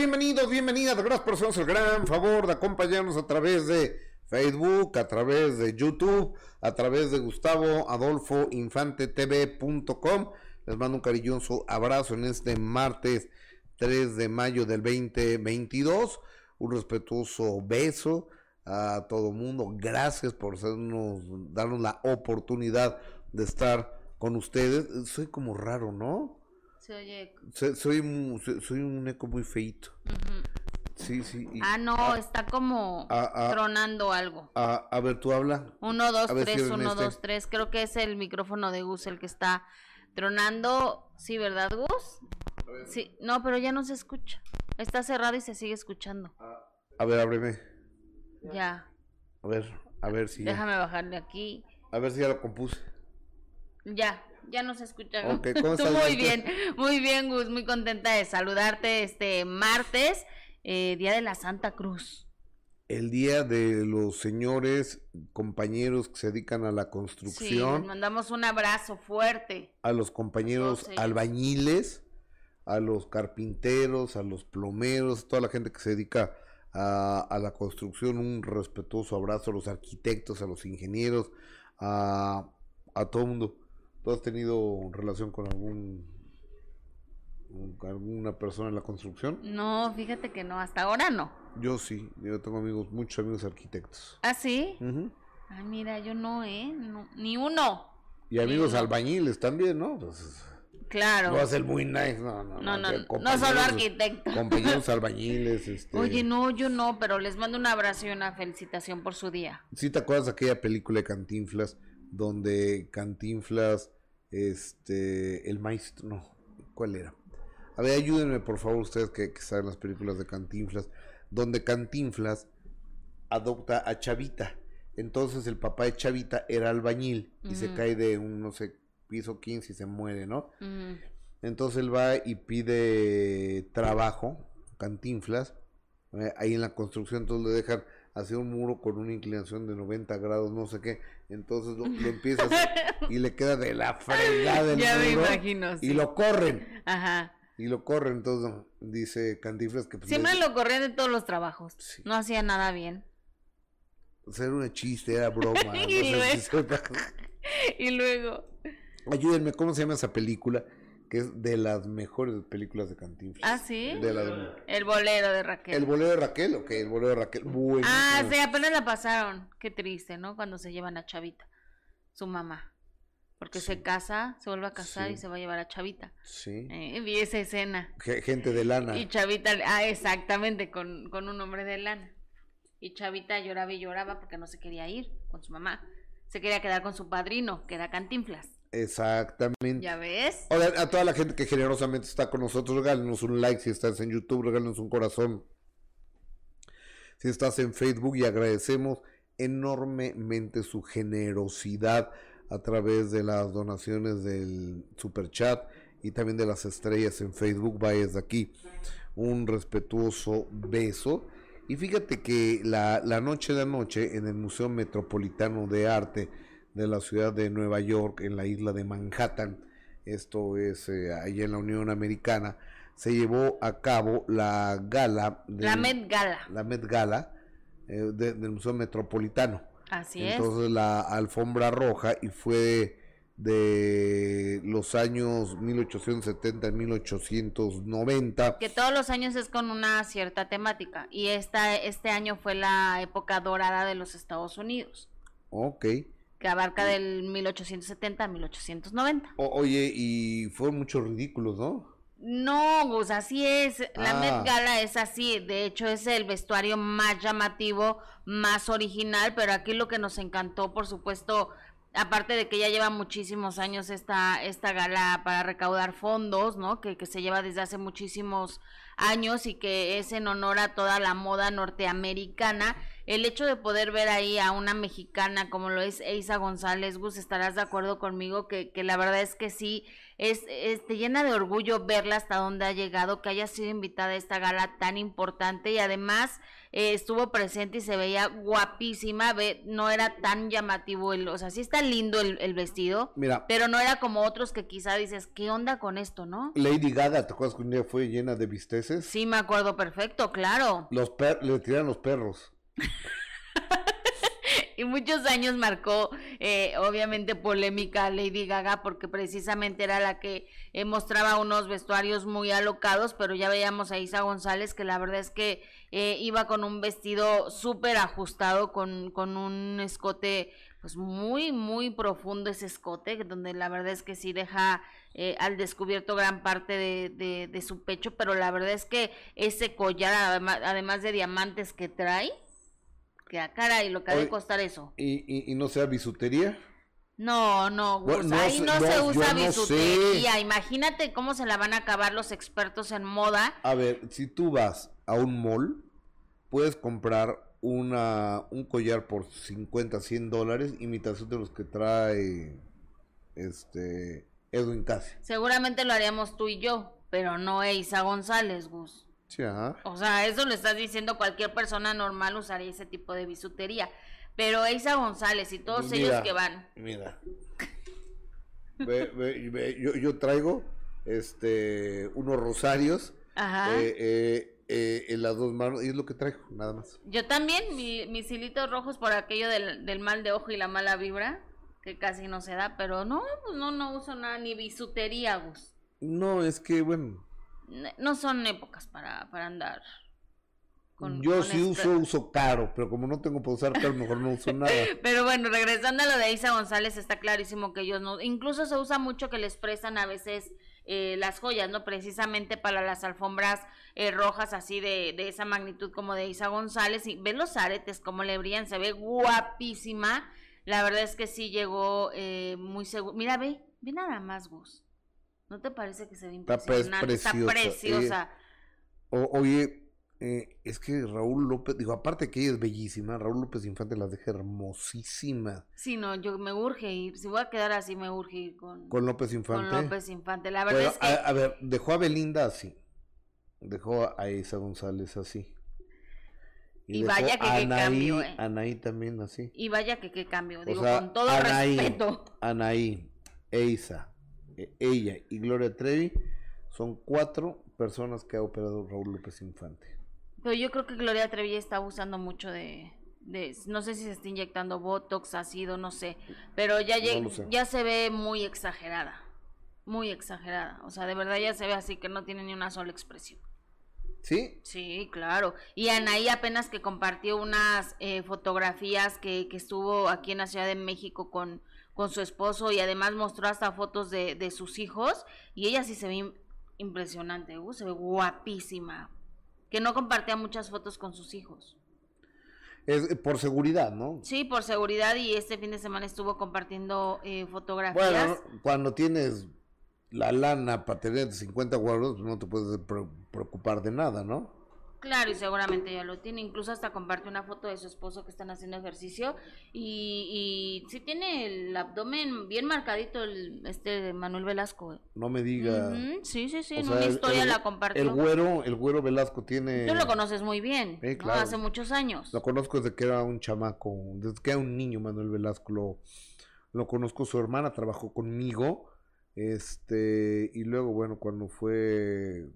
bienvenidos, bienvenidas. Gracias por hacernos el gran favor de acompañarnos a través de Facebook, a través de YouTube, a través de Gustavo Adolfo Infante TV.com. Les mando un cariñoso abrazo en este martes 3 de mayo del 2022. Un respetuoso beso a todo mundo. Gracias por hacernos, darnos la oportunidad de estar con ustedes. Soy como raro, ¿no? Se oye. Soy, soy, soy un eco muy feito. Sí, sí. ah, no, está como tronando algo. A, ver, tú habla. Uno, dos, tres, uno, este. dos, tres. Creo que es el micrófono de Gus el que está tronando. Sí, ¿verdad, Gus? Sí, no, pero ya no se escucha. Está cerrado y se sigue escuchando. A ver, ábreme. Ya. A ver, a ver si. Déjame bajarle aquí. A ver si ya lo compuse. Ya, ya no se escucha. muy bien, muy bien, Gus. Muy contenta de saludarte este martes, eh, Día de la Santa Cruz. El día de los señores compañeros que se dedican a la construcción. Sí, mandamos un abrazo fuerte. A los compañeros albañiles a los carpinteros, a los plomeros, toda la gente que se dedica a, la construcción, un respetuoso abrazo a los arquitectos, a los ingenieros, a, a todo el mundo. ¿Tú has tenido relación con algún alguna persona en la construcción? No, fíjate que no, hasta ahora no. Yo sí, yo tengo amigos, muchos amigos arquitectos. ¿Ah, sí? Ay, mira, yo no, ¿eh? ni uno. Y amigos albañiles también, ¿no? Pues, Claro. No va a ser muy nice, no, no. No, no, no, solo arquitecto. Compañeros albañiles, este. Oye, no, yo no, pero les mando un abrazo y una felicitación por su día. ¿Sí te acuerdas de aquella película de Cantinflas donde Cantinflas, este, el maestro, no, ¿cuál era? A ver, ayúdenme por favor ustedes que, que saben las películas de Cantinflas, donde Cantinflas adopta a Chavita. Entonces el papá de Chavita era albañil y se cae de un, no sé, piso 15 y se muere, ¿no? Entonces él va y pide trabajo, cantinflas, eh, ahí en la construcción, entonces le dejan hacer un muro con una inclinación de 90 grados, no sé qué, entonces lo, empieza a hacer y le queda de la fregada Ya me imagino. Y lo corren. Ajá. Y lo corren, entonces dice Cantinflas que... Pues, Siempre lo corrían de todos los trabajos. No hacía nada bien. O sea, era un chiste, era broma. y luego... Ayúdenme, ¿cómo se llama esa película? Que es de las mejores películas de Cantinflas. ¿Ah, sí? El bolero de Raquel. El bolero de Raquel, ok, el bolero de Raquel. Ah, sí, apenas la pasaron. Qué triste, ¿no? Cuando se llevan a Chavita, su mamá. Porque se casa, se vuelve a casar y se va a llevar a Chavita. Sí. Eh, vi esa escena. gente de lana. Y Chavita, ah, exactamente, con, con un hombre de lana. Y Chavita lloraba y lloraba porque no se quería ir con su mamá. Se quería quedar con su padrino, que era Cantinflas. Exactamente. ¿Ya ves? A toda la gente que generosamente está con nosotros, regálenos un like si estás en YouTube, regálenos un corazón si estás en Facebook y agradecemos enormemente su generosidad a través de las donaciones del super chat y también de las estrellas en Facebook. Vaya desde aquí un respetuoso beso. Y fíjate que la, la noche de anoche en el Museo Metropolitano de Arte de la ciudad de Nueva York, en la isla de Manhattan, esto es eh, ahí en la Unión Americana, se llevó a cabo la gala. la Met Gala. La Met Gala eh, del Museo Metropolitano. Así es. Entonces la alfombra roja y fue de los años 1870 y 1890. Que todos los años es con una cierta temática y esta, este año fue la época dorada de los Estados Unidos. Ok que abarca del 1870 a 1890. oye, y fueron muchos ridículos, ¿no? No, pues así es. La Met ah. Gala es así. De hecho, es el vestuario más llamativo, más original. Pero aquí lo que nos encantó, por supuesto, aparte de que ya lleva muchísimos años esta, esta gala para recaudar fondos, ¿no? Que, que se lleva desde hace muchísimos años y que es en honor a toda la moda norteamericana el hecho de poder ver ahí a una mexicana como lo es Eisa González, Gus, estarás de acuerdo conmigo que, que la verdad es que sí, es, te llena de orgullo verla hasta donde ha llegado, que haya sido invitada a esta gala tan importante y además eh, estuvo presente y se veía guapísima, ve, no era tan llamativo, el, o sea, sí está lindo el, vestido, Mira, pero no era como otros que quizá dices, ¿qué onda con esto, no? Lady Gaga, ¿te acuerdas que un día fue llena de visteces? Sí, me acuerdo perfecto, claro. Los per le tiran los perros. y muchos años marcó, eh, obviamente, polémica Lady Gaga porque precisamente era la que eh, mostraba unos vestuarios muy alocados, pero ya veíamos a Isa González que la verdad es que eh, iba con un vestido súper ajustado, con, con un escote pues muy, muy profundo ese escote, donde la verdad es que sí deja eh, al descubierto gran parte de, de, su pecho, pero la verdad es que ese collar, además, además de diamantes que trae, que a cara y lo que ha de costar eso. ¿Y, y, no sea bisutería? No, no, ahí no, se usa bisutería. Imagínate cómo se la van a acabar los expertos en moda. A ver, si tú vas a un mall, puedes comprar una, un collar por 50, 100 dólares, imitación de los que trae este Edwin Casi. Seguramente lo haríamos tú y yo, pero no Eisa González, Gus. Sí, ajá. O sea, eso lo estás diciendo, cualquier persona normal usaría ese tipo de bisutería. Pero Eisa González y todos ellos que van. Mira. yo, yo, traigo este unos rosarios. Ajá. Eh, eh, eh, en las dos manos y es lo que traigo, nada más. Yo también, mis hilitos rojos por aquello del, del, mal de ojo y la mala vibra, que casi no se da, pero no, pues no, no uso nada, ni bisutería, Gus. No, es que, bueno. No son épocas para, para andar. Con, Yo sí uso, uso caro, pero como no tengo para usar caro, mejor no uso nada. pero bueno, regresando a lo de Isa González, está clarísimo que ellos no, incluso se usa mucho que les prestan a veces eh, las joyas, ¿no? Precisamente para las alfombras eh, rojas así de, de, esa magnitud como de Isa González. Y ve los aretes, como le brillan, se ve guapísima. La verdad es que sí llegó eh, muy seguro. Mira, ve, ve nada más, Gus. ¿No te parece que se ve impresionante? Está preciosa. oye, eh, es que Raúl López, digo, aparte que ella es bellísima, Raúl López Infante la deja hermosísima. Sí, no, yo me urge ir, si voy a quedar así, me urge ir con, con López Infante. Con López Infante, la verdad es que... A, ver, dejó a Belinda así, dejó a Isa González así. Y, vaya que qué cambio, eh. Anaí también así. Y vaya que qué cambio, digo, con todo respeto. Anaí, e, ella y Gloria Trevi son cuatro personas que ha operado Raúl López Infante. Pero yo creo que Gloria Trevi está abusando mucho de, de, no sé si se está inyectando botox, ácido, no sé, pero ya, ya se ve muy exagerada, muy exagerada, o sea, de verdad ya se ve así que no tiene ni una sola expresión. ¿Sí? Sí, claro. Y Anaí apenas que compartió unas eh, fotografías que, que, estuvo aquí en la Ciudad de México con, con su esposo y además mostró hasta fotos de, de sus hijos y ella sí se ve impresionante, uh, se ve guapísima, que no compartía muchas fotos con sus hijos. Es por seguridad, ¿no? Sí, por seguridad y este fin de semana estuvo compartiendo eh, fotografías. Bueno, cuando tienes la lana para tener 50 guardos, no te puedes preocupar de nada, ¿no? Claro, y seguramente ya lo tiene. Incluso hasta comparte una foto de su esposo que están haciendo ejercicio. Y, y sí tiene el abdomen bien marcadito, el, este Manuel Velasco. ¿eh? No me diga. Sí, sí, sí, en una historia la compartió. El güero, el güero Velasco tiene. Tú lo conoces muy bien, Hace muchos años. Lo conozco desde que era un chamaco, desde que era un niño, Manuel Velasco. Lo, lo conozco, su hermana trabajó conmigo. Este, y luego, bueno, cuando fue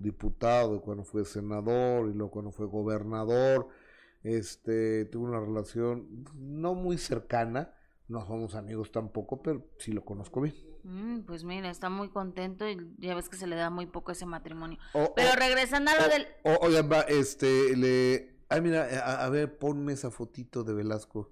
diputado, cuando fue senador y luego cuando fue gobernador, este, tuvo una relación no muy cercana, no somos amigos tampoco, pero sí lo conozco bien. Mm, pues mira, está muy contento y ya ves que se le da muy poco ese matrimonio. pero regresando a lo del... Oigan, va, este, le... Ay, mira, a, a, ver, ponme esa fotito de Velasco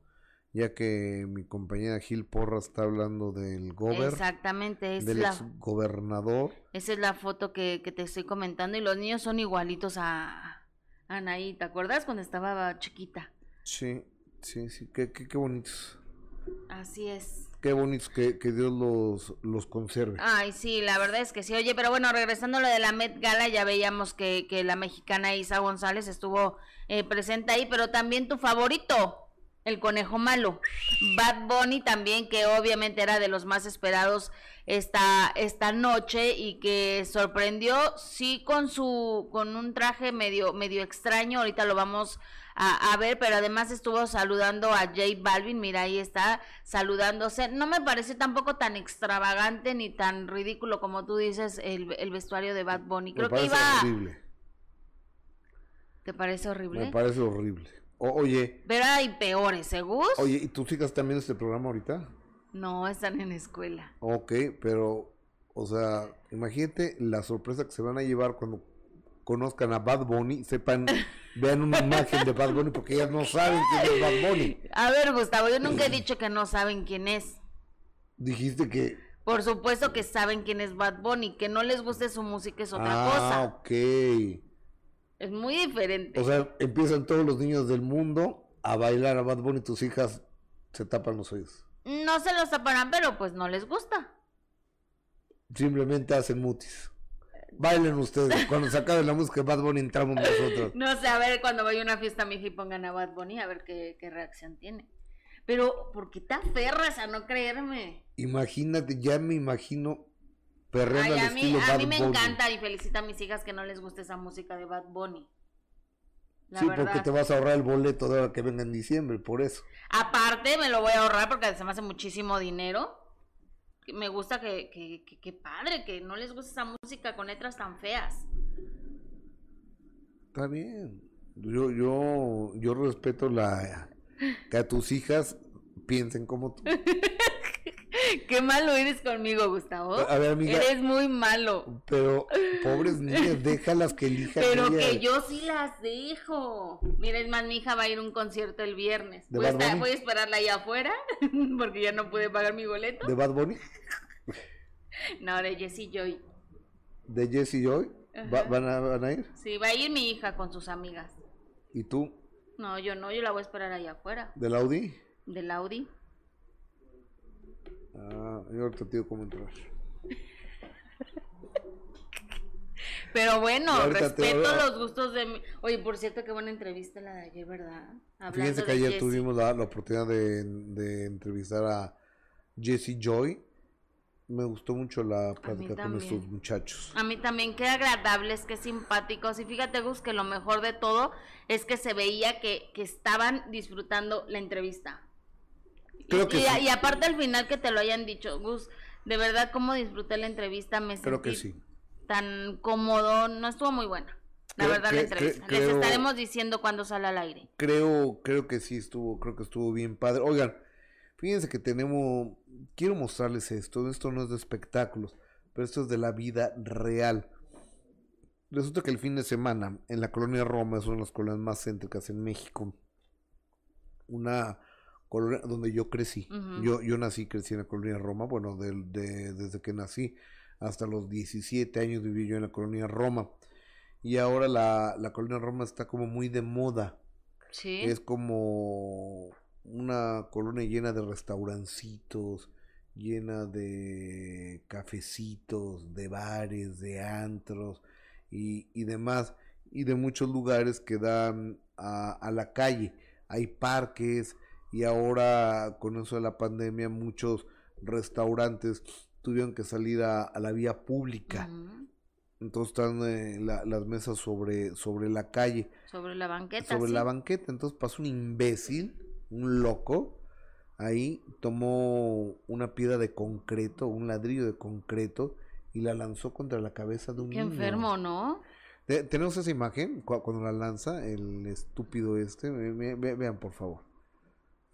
ya que mi compañera Gil Porra está hablando del gober. Exactamente, es del la, gobernador. Esa es la foto que, que, te estoy comentando y los niños son igualitos a, Anaí, ¿te acuerdas cuando estaba chiquita? Sí, sí, sí, qué, qué, qué bonitos. Así es. qué bonitos que, que Dios los, los conserve. Ay, sí, la verdad es que sí. Oye, pero bueno, regresando a lo de la Met Gala, ya veíamos que, que la mexicana Isa González estuvo eh, presente ahí, pero también tu favorito, el conejo malo. Bad Bunny también, que obviamente era de los más esperados esta, esta noche y que sorprendió, sí, con su, con un traje medio, medio extraño, ahorita lo vamos a, ver, pero además estuvo saludando a J Balvin, mira, ahí está saludándose. No me parece tampoco tan extravagante ni tan ridículo como tú dices el, el vestuario de Bad Bunny. Creo que iba... Horrible. ¿Te parece horrible? Me parece horrible oye. Pero hay peores, ¿seguro? ¿eh, oye, ¿y tus hijas también este programa ahorita? No, están en escuela. Ok, pero, o sea, imagínate la sorpresa que se van a llevar cuando conozcan a Bad Bunny, sepan, vean una imagen de Bad Bunny porque ellas no saben quién es Bad Bunny. A ver, Gustavo, yo nunca he dicho que no saben quién es. Dijiste que... Por supuesto que saben quién es Bad Bunny, que no les guste su música es otra cosa. Ah, ok. Es muy diferente. O sea, empiezan todos los niños del mundo a bailar a Bad Bunny y tus hijas se tapan los oídos. No se los taparán, pero pues no les gusta. Simplemente hacen mutis. Bailen ustedes. Cuando se acabe la música de Bad Bunny entramos nosotros. No sé, a ver cuando vaya a una fiesta mi hija y pongan a Bad Bunny a ver qué, reacción tiene. Pero, ¿por qué te aferras a no creerme? Imagínate, ya me imagino Ay, a mí, a mí me encanta y felicita a mis hijas que no les guste esa música de Bad Bunny. sí, porque te vas a ahorrar el boleto de ahora que venga en diciembre, por eso. Aparte, me lo voy a ahorrar porque se me hace muchísimo dinero. Me gusta que, que, que, padre, que no les guste esa música con letras tan feas. Está bien. Yo, yo, yo respeto la que a tus hijas piensen como tú. Qué malo eres conmigo, Gustavo. A ver, amiga. Eres muy malo. Pero, pobres niñas, déjalas que elijan. Pero que yo sí las dejo. Mira, es más, mi hija va a ir a un concierto el viernes. voy, a esperarla ahí afuera, porque ya no puede pagar mi boleto. ¿De Bad Bunny? no, de Jessie Joy. ¿De Jessie Joy? ¿Van, a, ¿Van a ir? Sí, va a ir mi hija con sus amigas. ¿Y tú? No, yo no, yo la voy a esperar ahí afuera. ¿Del Audi? Del Audi. Ah, yo ahorita te digo cómo entrar. Pero bueno, respeto los gustos de mi... Oye, por cierto, qué buena entrevista la de ayer, ¿verdad? Fíjense que ayer tuvimos la, oportunidad de, entrevistar a Jesse Joy. Me gustó mucho la plática con estos muchachos. A mí también, qué agradables, qué simpáticos. Y fíjate, Gus, que lo mejor de todo es que se veía que, que estaban disfrutando la entrevista y, aparte al final que te lo hayan dicho, Gus, de verdad cómo disfruté la entrevista, me Creo que sí. tan cómodo, no estuvo muy buena. La verdad la entrevista. Les estaremos diciendo cuando sale al aire. Creo, creo que sí estuvo, creo que estuvo bien padre. Oigan, fíjense que tenemos, quiero mostrarles esto, esto no es de espectáculos, pero esto es de la vida real. Resulta que el fin de semana en la colonia Roma, es una de las colonias más céntricas en México, una donde yo crecí. yo, yo nací y crecí en la colonia Roma, bueno, de, desde que nací hasta los 17 años viví yo en la colonia Roma. Y ahora la, la colonia Roma está como muy de moda. Sí. Es como una colonia llena de restaurancitos, llena de cafecitos, de bares, de antros y, y demás. Y de muchos lugares que dan a, a la calle. Hay parques, y ahora con eso de la pandemia muchos restaurantes tuvieron que salir a, la vía pública. Entonces están eh, las mesas sobre, sobre la calle. Sobre la banqueta. Sobre la banqueta. Entonces pasó un imbécil, un loco, ahí tomó una piedra de concreto, un ladrillo de concreto y la lanzó contra la cabeza de un Qué enfermo, ¿no? Tenemos esa imagen cuando la lanza el estúpido este. vean, por favor.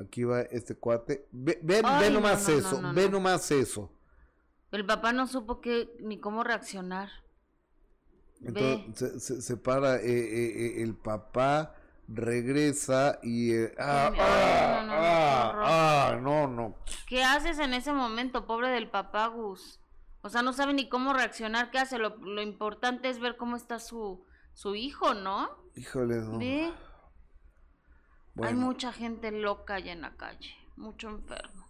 Aquí va este cuate. Ve, ve, nomás eso, ve nomás eso. El papá no supo qué ni cómo reaccionar. Entonces se, se, para eh, eh, eh, el papá, regresa y... ah, ah, ah, ah, no, no. ¿Qué haces en ese momento, pobre del papá Gus? O sea, no sabe ni cómo reaccionar, ¿qué hace? Lo, lo importante es ver cómo está su, su hijo, ¿no? Híjole, no. Ve. Hay mucha gente loca allá en la calle, mucho enfermo.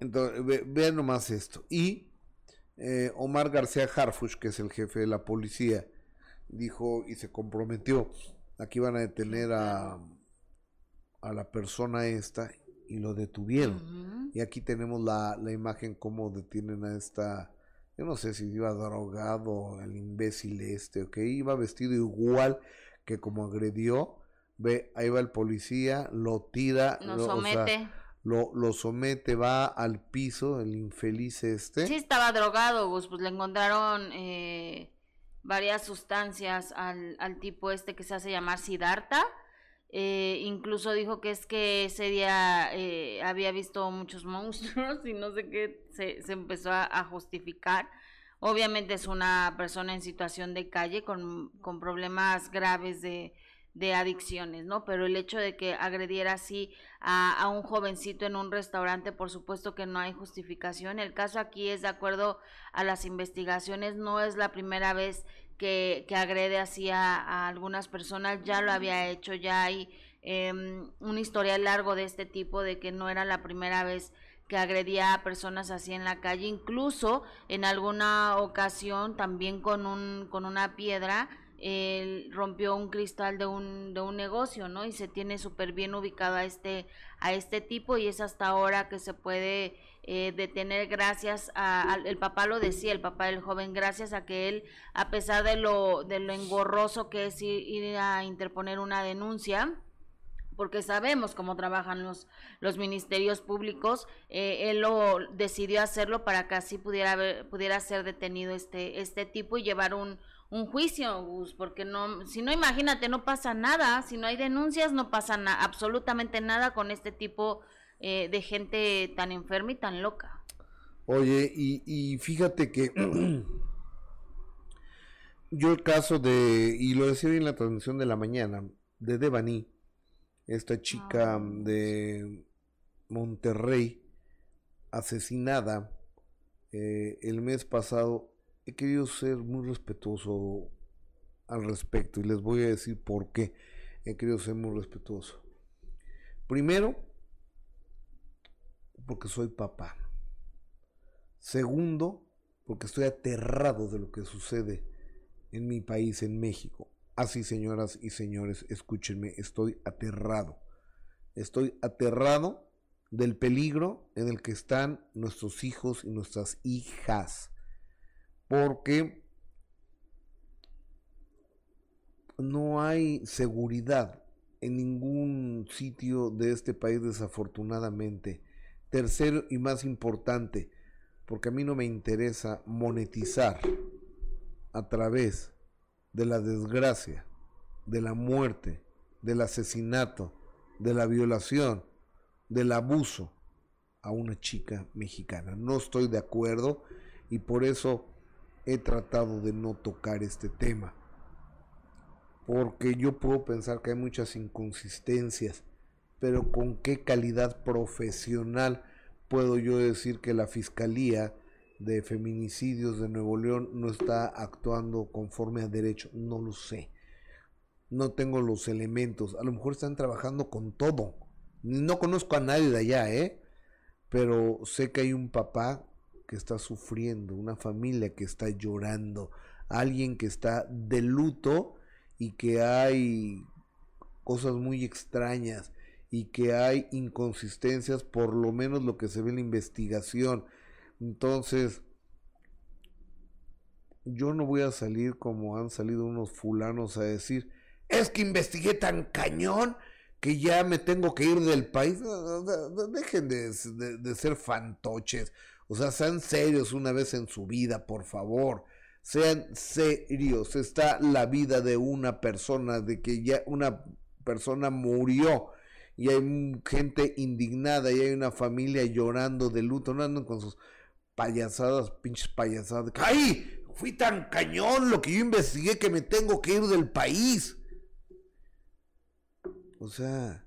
Entonces, vean nomás esto. Y eh, Omar García Harfush, que es el jefe de la policía, dijo y se comprometió, aquí van a detener a, a la persona esta y lo detuvieron. Y aquí tenemos la, la imagen cómo detienen a esta, yo no sé si iba drogado el imbécil este, ok, iba vestido igual que como agredió, ve, ahí va el policía, lo tira, lo, somete. lo, lo, somete, va al piso, el infeliz este. Sí, estaba drogado, pues le encontraron eh, varias sustancias al, al tipo este que se hace llamar Siddhartha eh, incluso dijo que es que ese día eh, había visto muchos monstruos y no sé qué, se, se empezó a, justificar. Obviamente es una persona en situación de calle con, con problemas graves de, de, adicciones, ¿no? Pero el hecho de que agrediera así a, a, un jovencito en un restaurante, por supuesto que no hay justificación. El caso aquí es de acuerdo a las investigaciones, no es la primera vez que, que agrede así a, algunas personas, ya lo había hecho, ya hay eh, una historia largo de este tipo, de que no era la primera vez que agredía a personas así en la calle, incluso en alguna ocasión también con, un, con una piedra, él rompió un cristal de un, de un negocio, ¿no? Y se tiene súper bien ubicado a este, a este tipo y es hasta ahora que se puede eh, detener gracias a, el papá lo decía, el papá del joven, gracias a que él, a pesar de lo, de lo engorroso que es ir, a interponer una denuncia, porque sabemos cómo trabajan los, los ministerios públicos, eh, él lo decidió hacerlo para que así pudiera, pudiera ser detenido este, este tipo y llevar un, un juicio, Gus, porque no, si no, imagínate, no pasa nada, si no hay denuncias, no pasa absolutamente nada con este tipo eh, de gente tan enferma y tan loca. Oye, y, fíjate que yo el caso de, y lo decía en la transmisión de la mañana, de Devani, esta chica ah. de Monterrey, asesinada eh, el mes pasado, he querido ser muy respetuoso al respecto y les voy a decir por qué he querido ser muy respetuoso. Primero, porque soy papá. Segundo, porque estoy aterrado de lo que sucede en mi país, en México. Así, señoras y señores, escúchenme, estoy aterrado. Estoy aterrado del peligro en el que están nuestros hijos y nuestras hijas. Porque no hay seguridad en ningún sitio de este país, desafortunadamente. Tercero y más importante, porque a mí no me interesa monetizar a través de la desgracia, de la muerte, del asesinato, de la violación, del abuso a una chica mexicana. No estoy de acuerdo y por eso he tratado de no tocar este tema. Porque yo puedo pensar que hay muchas inconsistencias pero con qué calidad profesional puedo yo decir que la Fiscalía de Feminicidios de Nuevo León no está actuando conforme a derecho. No lo sé. No tengo los elementos. A lo mejor están trabajando con todo. No conozco a nadie de allá, ¿eh? Pero sé que hay un papá que está sufriendo, una familia que está llorando, alguien que está de luto y que hay cosas muy extrañas y que hay inconsistencias, por lo menos lo que se ve en la investigación. Entonces, yo no voy a salir como han salido unos fulanos a decir, es que investigué tan cañón que ya me tengo que ir del país. Dejen de, de, ser fantoches. O sea, sean serios una vez en su vida, por favor. Sean serios. Está la vida de una persona, de que ya una persona murió y hay gente indignada y hay una familia llorando de luto, no andan con sus payasadas, pinches payasadas. ¡Ay! Fui tan cañón lo que yo investigué que me tengo que ir del país. O sea,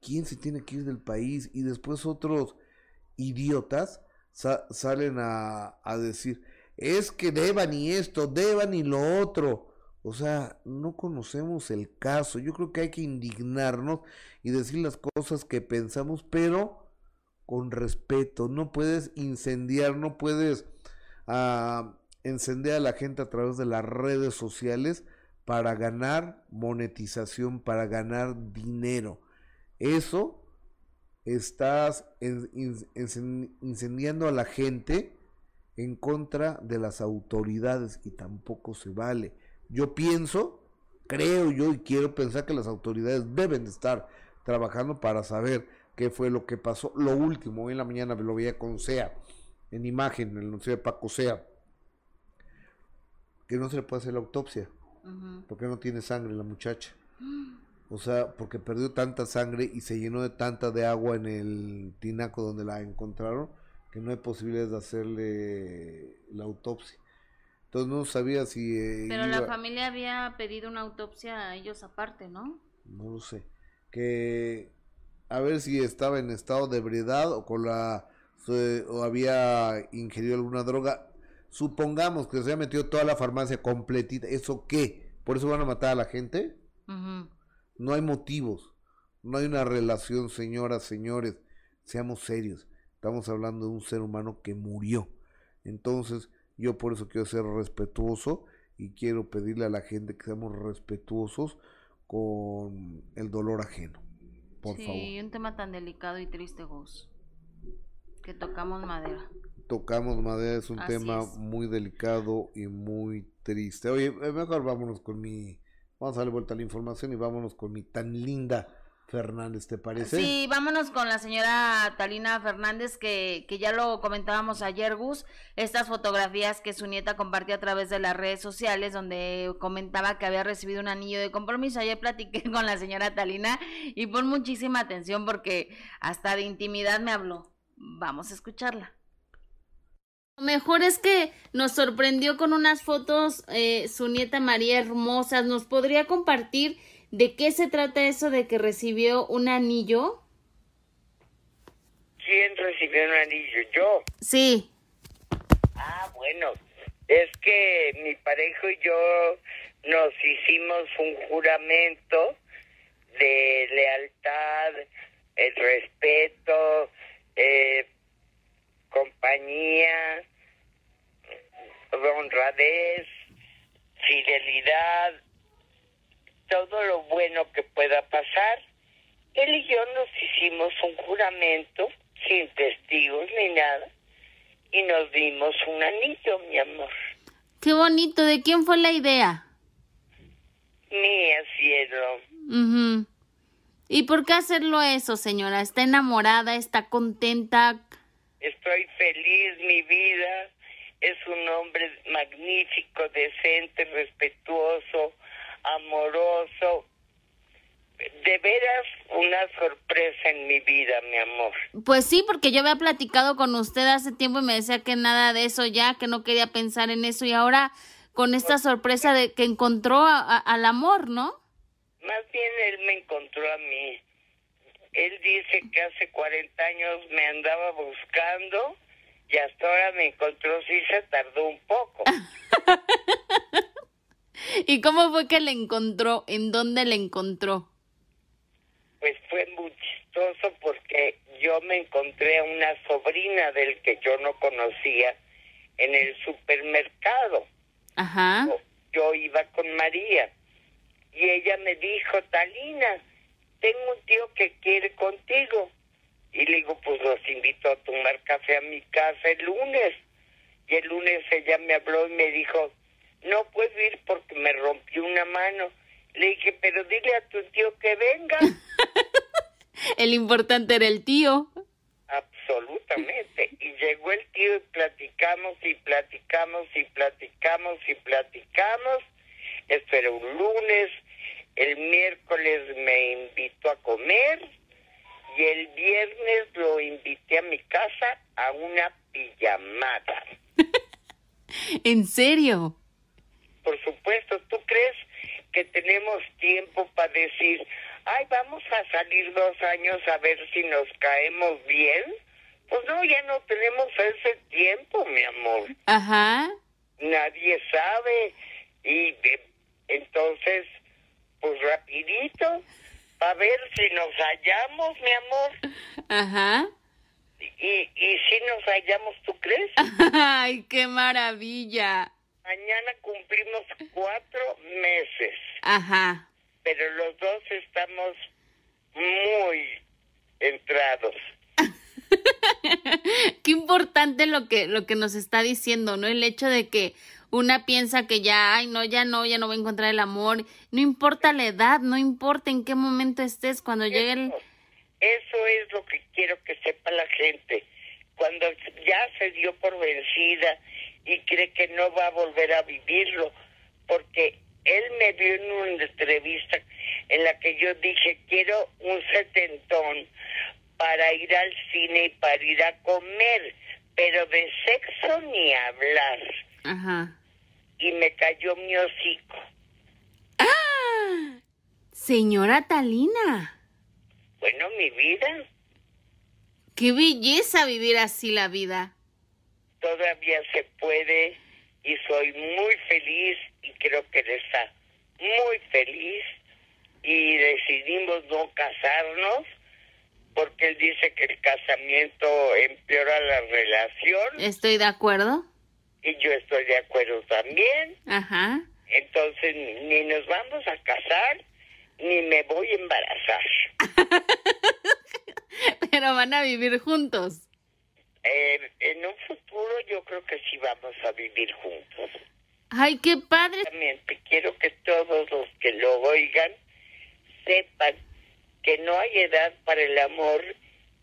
¿quién se tiene que ir del país? Y después otros idiotas salen a, decir, es que deban y esto, deban y lo otro. O sea, no conocemos el caso. Yo creo que hay que indignarnos y decir las cosas que pensamos, pero con respeto, no puedes incendiar, no puedes uh, encender a la gente a través de las redes sociales para ganar monetización, para ganar dinero. Eso estás incendiando a la gente en contra de las autoridades y tampoco se vale. Yo pienso, creo yo y quiero pensar que las autoridades deben de estar trabajando para saber qué fue lo que pasó. Lo último, hoy en la mañana lo veía con SEA, en imagen, en el anuncio de Paco SEA, que no se le puede hacer la autopsia, porque no tiene sangre la muchacha. O sea, porque perdió tanta sangre y se llenó de tanta de agua en el tinaco donde la encontraron, que no hay posibilidades de hacerle la autopsia. Entonces no sabía si... Eh, Pero la familia había pedido una autopsia a ellos aparte, ¿no? No lo sé. Que a ver si estaba en estado de ebriedad o con la o había ingerido alguna droga. Supongamos que se había metido toda la farmacia completita. ¿Eso qué? ¿Por eso van a matar a la gente? No hay motivos. No hay una relación, señoras, señores. Seamos serios. Estamos hablando de un ser humano que murió. Entonces, yo por eso quiero ser respetuoso y quiero pedirle a la gente que seamos respetuosos con el dolor ajeno. Por favor. Sí, un tema tan delicado y triste, Gus. Que tocamos madera. Tocamos madera es un tema muy delicado y muy triste. Oye, eh, mejor vámonos con mi Vamos a darle vuelta a la información y vámonos con mi tan linda Fernández, ¿te parece? Sí, vámonos con la señora Talina Fernández, que, que ya lo comentábamos ayer, Gus, estas fotografías que su nieta compartió a través de las redes sociales, donde comentaba que había recibido un anillo de compromiso. Ayer platiqué con la señora Talina y pon muchísima atención porque hasta de intimidad me habló. Vamos a escucharla mejor es que nos sorprendió con unas fotos eh, su nieta María hermosas. ¿Nos podría compartir de qué se trata eso de que recibió un anillo? ¿Quién recibió un anillo? ¿Yo? Sí. Ah, bueno. Es que mi pareja y yo nos hicimos un juramento de lealtad, el respeto, eh, compañía, honradez, fidelidad, todo lo bueno que pueda pasar. Él y yo nos hicimos un juramento sin testigos ni nada y nos dimos un anillo, mi amor. Qué bonito. ¿De quién fue la idea? Mía, cielo. ¿Y por qué hacerlo eso, señora? ¿Está enamorada? ¿Está contenta? Estoy feliz, mi vida. Es un hombre magnífico, decente, respetuoso, amoroso. De veras una sorpresa en mi vida, mi amor. Pues sí, porque yo había platicado con usted hace tiempo y me decía que nada de eso ya, que no quería pensar en eso y ahora con esta sorpresa de que encontró al amor, ¿no? Más bien él me encontró a mí. Él dice que hace 40 años me andaba buscando y hasta ahora me encontró, sí se tardó un poco. ¿Y cómo fue que le encontró? ¿En dónde le encontró? Pues fue muy chistoso porque yo me encontré a una sobrina del que yo no conocía en el supermercado. Ajá. Yo iba con María y ella me dijo, Talina, tengo un tío que quiere contigo. Y le digo, pues los invito a tomar café a mi casa el lunes. Y el lunes ella me habló y me dijo, no puedo ir porque me rompió una mano. Le dije, pero dile a tu tío que venga. el importante era el tío. Absolutamente. Y llegó el tío y platicamos y platicamos y platicamos y platicamos. Esto era un lunes el miércoles me invitó a comer y el viernes lo invité a mi casa a una pijamada. ¿En serio? Por supuesto, ¿tú crees que tenemos tiempo para decir, ay, vamos a salir dos años a ver si nos caemos bien? Pues no, ya no tenemos ese tiempo, mi amor. Ajá. Nadie sabe. Y eh, entonces pues rapidito, para ver si nos hallamos, mi amor. Ajá. Y, y si nos hallamos, ¿tú crees? Ay, qué maravilla. Mañana cumplimos cuatro meses. Ajá. Pero los dos estamos muy entrados. Qué importante lo que, lo que nos está diciendo, ¿no? El hecho de que una piensa que ya, ay, no, ya no, ya no voy a encontrar el amor. No importa la edad, no importa en qué momento estés, cuando llegue el... Eso es lo que quiero que sepa la gente. Cuando ya se dio por vencida y cree que no va a volver a vivirlo, porque él me vio en una entrevista en la que yo dije, quiero un setentón para ir al cine y para ir a comer, pero de sexo ni hablar. Ajá. Y me cayó mi hocico. ¡Ah! Señora Talina. Bueno, mi vida. Qué belleza vivir así la vida. Todavía se puede y soy muy feliz y creo que él está muy feliz y decidimos no casarnos porque él dice que el casamiento empeora la relación. Estoy de acuerdo. Y yo estoy de acuerdo también. Ajá. Entonces ni nos vamos a casar ni me voy a embarazar. Pero van a vivir juntos. Eh, en un futuro yo creo que sí vamos a vivir juntos. Ay, qué padre. También quiero que todos los que lo oigan sepan que no hay edad para el amor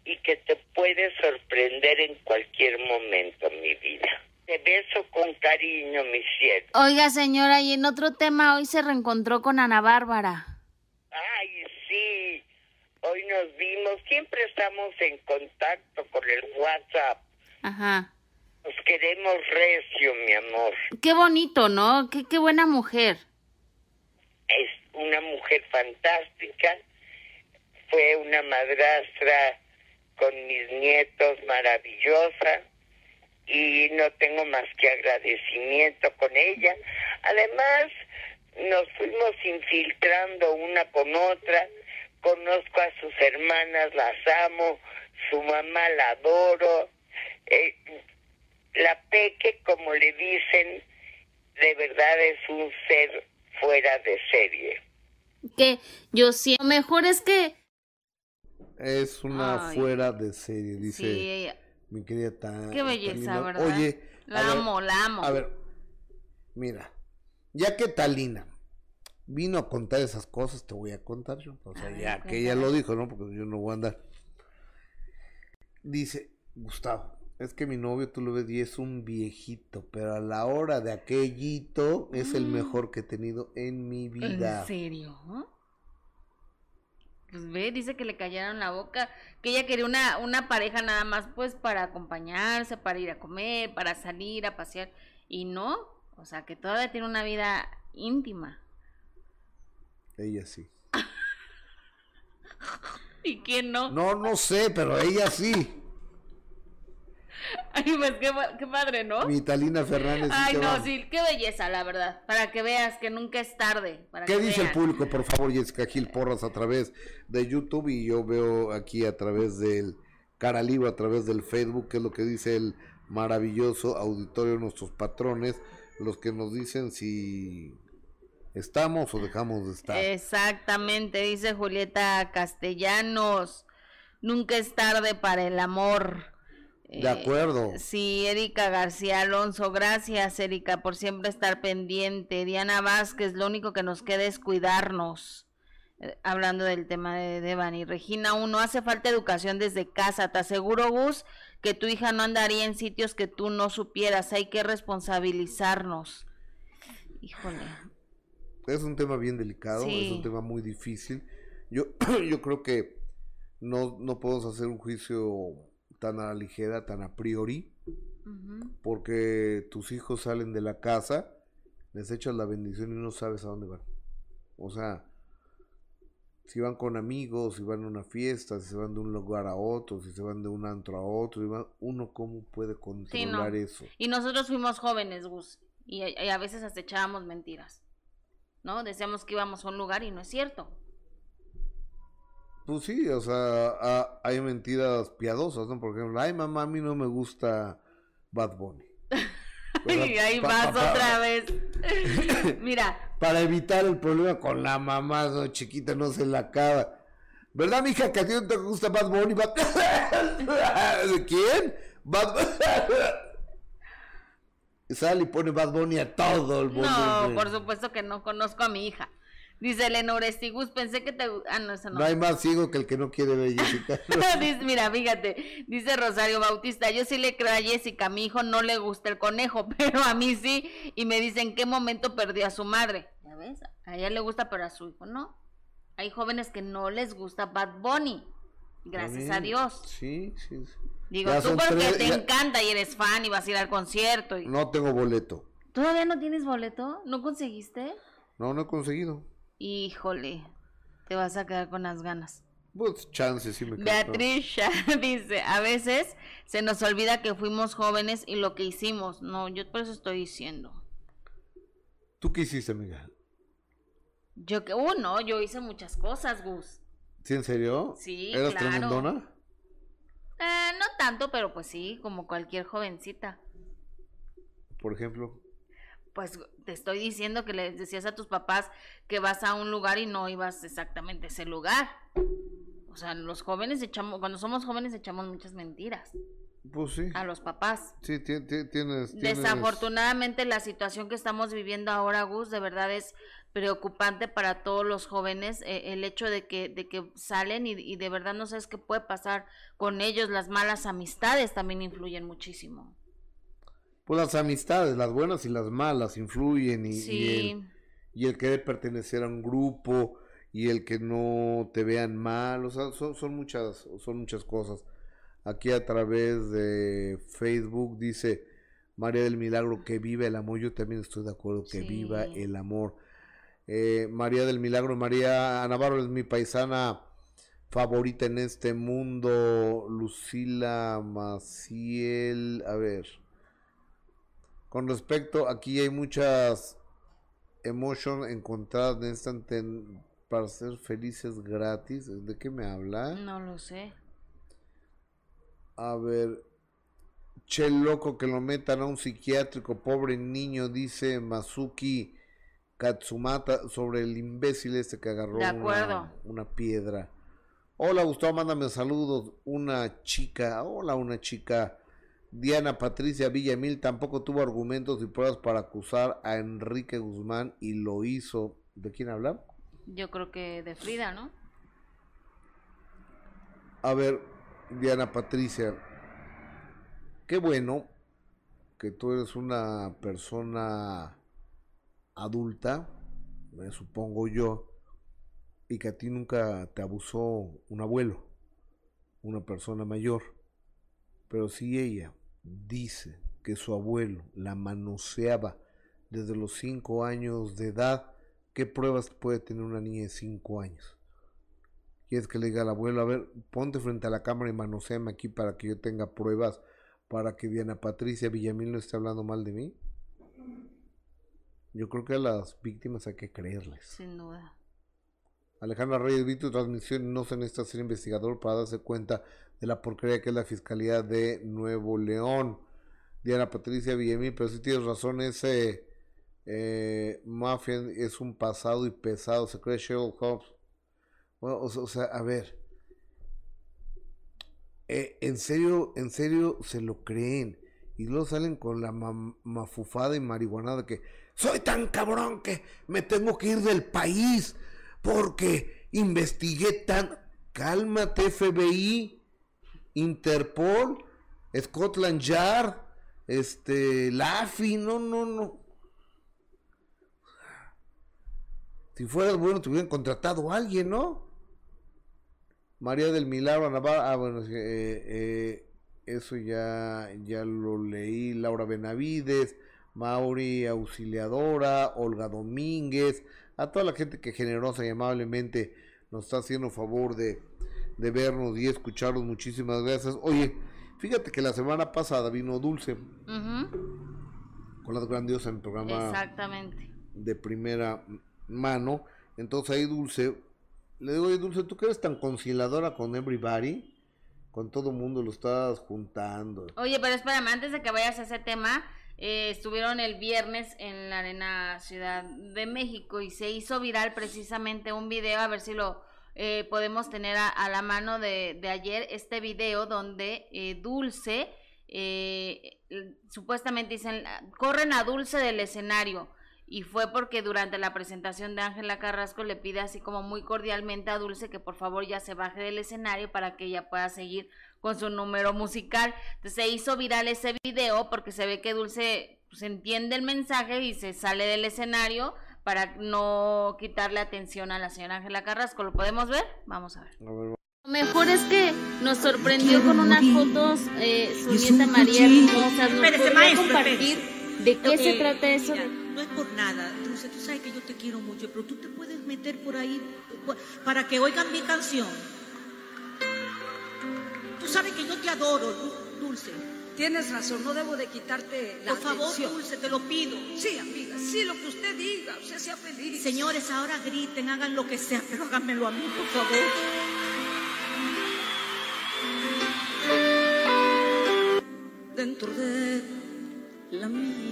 y que te puede sorprender en cualquier momento, mi vida. Te beso con cariño, mi cielo. Oiga, señora, y en otro tema, hoy se reencontró con Ana Bárbara. Ay, sí. Hoy nos vimos. Siempre estamos en contacto con el WhatsApp. Ajá. Nos queremos recio, mi amor. Qué bonito, ¿no? Qué, qué buena mujer. Es una mujer fantástica. Fue una madrastra con mis nietos maravillosa y no tengo más que agradecimiento con ella. Además, nos fuimos infiltrando una con otra. Conozco a sus hermanas, las amo, su mamá la adoro. Eh, la Peque, como le dicen, de verdad es un ser fuera de serie. Que yo lo mejor es que... Es una Ay. fuera de serie, dice Sí, ella- mi querida Tan. Qué belleza, Talina. ¿verdad? Oye, La ver, amo, la amo. A ver, mira, ya que Talina vino a contar esas cosas, te voy a contar yo. O sea, ya que ella lo dijo, ¿no? Porque yo no voy a andar. Dice, Gustavo, es que mi novio tú lo ves y es un viejito, pero a la hora de aquellito es el Mm. mejor que he tenido en mi vida. ¿En serio? Pues ve, dice que le callaron la boca, que ella quería una, una pareja nada más pues para acompañarse, para ir a comer, para salir a pasear, y no, o sea que todavía tiene una vida íntima. Ella sí. ¿Y quién no? No, no sé, pero ella sí. Ay, pues qué, pa- qué padre, ¿no? Mi Talina Fernández. Ay, no, sí, qué belleza, la verdad, para que veas que nunca es tarde. Para ¿Qué que dice el público, por favor, Jessica Gil Porras, a través de YouTube y yo veo aquí a través del Cara Libre, a través del Facebook, que es lo que dice el maravilloso auditorio de nuestros patrones, los que nos dicen si estamos o dejamos de estar. Exactamente, dice Julieta Castellanos. Nunca es tarde para el amor. De Eh, acuerdo. Sí, Erika García Alonso, gracias Erika por siempre estar pendiente. Diana Vázquez, lo único que nos queda es cuidarnos. Eh, hablando del tema de Devani. Regina 1, hace falta educación desde casa. Te aseguro, Gus, que tu hija no andaría en sitios que tú no supieras. Hay que responsabilizarnos. Híjole. Es un tema bien delicado, es un tema muy difícil. Yo, yo creo que no, no podemos hacer un juicio tan a la ligera, tan a priori. Porque tus hijos salen de la casa, les echas la bendición y no sabes a dónde van. O sea, si van con amigos, si van a una fiesta, si se van de un lugar a otro, si se van de un antro a otro, uno cómo puede controlar eso. Y nosotros fuimos jóvenes, Gus, y a veces hasta echábamos mentiras, ¿no? Decíamos que íbamos a un lugar y no es cierto. Pues sí, o sea, hay mentiras piadosas, ¿no? Por ejemplo, ay mamá, a mí no me gusta Bad Bunny. y ahí vas otra vez. Mira. Para evitar el problema con la mamá, ¿no? chiquita, no se la acaba. ¿Verdad, mija, que a ti no te gusta Bad Bunny? ¿De quién? Bad Sale y pone Bad Bunny a todo el mundo. No, por supuesto que no conozco a mi hija. Dice Lenore Orestigus, pensé que te... Ah, no, eso no. No hay más ciego que el que no quiere ver Jessica. dice, mira, fíjate, dice Rosario Bautista, yo sí le creo a Jessica, a mi hijo no le gusta el conejo, pero a mí sí. Y me dice, ¿en qué momento perdió a su madre? Ya ves, a ella le gusta, pero a su hijo no. Hay jóvenes que no les gusta Bad Bunny. Gracias a Dios. Sí, sí, sí. Digo, tú porque te encanta y eres fan y vas a ir al concierto. Y... No tengo boleto. ¿Todavía no tienes boleto? ¿No conseguiste? No, no he conseguido. Híjole, te vas a quedar con las ganas. Pues chances sí me Beatriz dice, a veces se nos olvida que fuimos jóvenes y lo que hicimos. No, yo por eso estoy diciendo. ¿Tú qué hiciste, amiga? Yo que, uh, no, yo hice muchas cosas, Gus. ¿Sí, en serio? Sí, ¿Eras tremendona? Eh, no tanto, pero pues sí, como cualquier jovencita. Por ejemplo pues te estoy diciendo que les decías a tus papás que vas a un lugar y no ibas exactamente a ese lugar. O sea, los jóvenes echamos, cuando somos jóvenes echamos muchas mentiras. Pues sí. A los papás. Sí, tienes, Desafortunadamente la situación que estamos viviendo ahora, Gus, de verdad es preocupante para todos los jóvenes eh, el hecho de que, de que salen y, y, de verdad no sabes qué puede pasar con ellos. Las malas amistades también influyen muchísimo pues las amistades, las buenas y las malas influyen y, y, el, querer pertenecer a un grupo y el que no te vean mal, o sea, son, muchas, son muchas cosas. Aquí a través de Facebook dice María del Milagro que viva el amor, yo también estoy de acuerdo que viva el amor. Eh, María del Milagro, María Navarro es mi paisana favorita en este mundo, Lucila Maciel, a ver. Con respecto, aquí hay muchas emotions encontradas en este para ser felices gratis. ¿De qué me habla? No lo sé. A ver, che loco que lo metan a un psiquiátrico, pobre niño, dice Masuki Katsumata sobre el imbécil este que agarró una, una, piedra. Hola Gustavo, mándame saludos. Una chica, hola una chica Diana Patricia Villamil tampoco tuvo argumentos y pruebas para acusar a Enrique Guzmán y lo hizo. ¿De quién habla? Yo creo que de Frida, ¿no? A ver, Diana Patricia, qué bueno que tú eres una persona adulta, me supongo yo, y que a ti nunca te abusó un abuelo, una persona mayor. Pero si ella dice que su abuelo la manoseaba desde los 5 años de edad, ¿qué pruebas puede tener una niña de 5 años? ¿Quieres que le diga al abuelo, a ver, ponte frente a la cámara y manoseame aquí para que yo tenga pruebas para que Diana Patricia Villamil no esté hablando mal de mí? Yo creo que a las víctimas hay que creerles. Sin duda. Alejandra Reyes, tu transmisión, no se necesita ser investigador para darse cuenta de la porquería que es la Fiscalía de Nuevo León. Diana Patricia Villamil, pero si tienes razón, ese eh, mafia es un pasado y pesado, se cree Sherlock Holmes. Bueno, o, sea, a ver, eh, en serio, en serio se lo creen y luego salen con la mafufada y marihuanada que soy tan cabrón que me tengo que ir del país porque investigué tan... Cálmate FBI, Interpol, Scotland Yard, este, LAFI, no, no, no. Si fueras bueno, te hubieran contratado a alguien, ¿no? María del Milagro Navarra, ah, bueno, eh, eh, eso ya, ya lo leí. Laura Benavides, Mauri Auxiliadora, Olga Domínguez, a toda la gente que generosa y amablemente nos está haciendo favor de, de vernos y escucharnos. Muchísimas gracias. Oye, fíjate que la semana pasada vino Dulce con las grandiosas en programa Exactamente. de primera mano. Entonces ahí Dulce Le digo, oye, Dulce, ¿tú que eres tan conciliadora con everybody? Con todo mundo lo estás juntando. Oye, pero espérame, antes de que vayas a ese tema, eh, estuvieron el viernes en la Arena Ciudad de México y se hizo viral precisamente un video, a ver si lo eh, podemos tener a, la mano de, de, ayer, este video donde eh, Dulce, supuestamente dicen, corren a Dulce del escenario y fue porque durante la presentación de Ángela Carrasco le pide así como muy cordialmente a Dulce que por favor ya se baje del escenario para que ella pueda seguir con su número musical. Entonces se hizo viral ese video porque se ve que Dulce pues, entiende el mensaje y se sale del escenario para no quitarle atención a la señora Ángela Carrasco. ¿Lo podemos ver? Vamos a ver. Lo mejor es que nos sorprendió con unas fotos eh, su nieta María hermosas. Nos compartir de qué se trata eso no es por nada, Dulce, tú sabes que yo te quiero mucho, pero tú te puedes meter por ahí para que oigan mi canción. Que yo te adoro, Dulce. Tienes razón, no debo de quitarte la Por favor, Dulce, te lo pido. Sí, amiga, sí, lo que usted diga, usted sea feliz. Señores, ahora griten, hagan lo que sea, pero háganmelo a mí, por favor. Dentro de la mía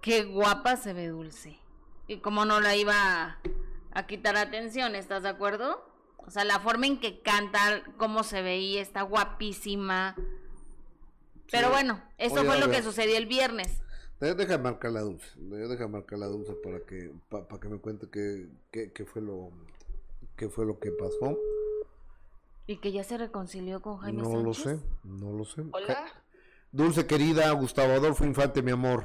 Qué guapa se ve Dulce. Y como no la iba a, quitar atención, ¿estás de acuerdo? O sea, la forma en que canta, cómo se veía, está guapísima. Pero bueno, eso fue lo que sucedió el viernes. Deja marcar la dulce, deja marcar la dulce para que para que me cuente qué, fue lo qué fue lo que pasó. Y que ya se reconcilió con Jaime no lo sé, no lo sé. Hola. Dulce querida, Gustavo Adolfo Infante, mi amor.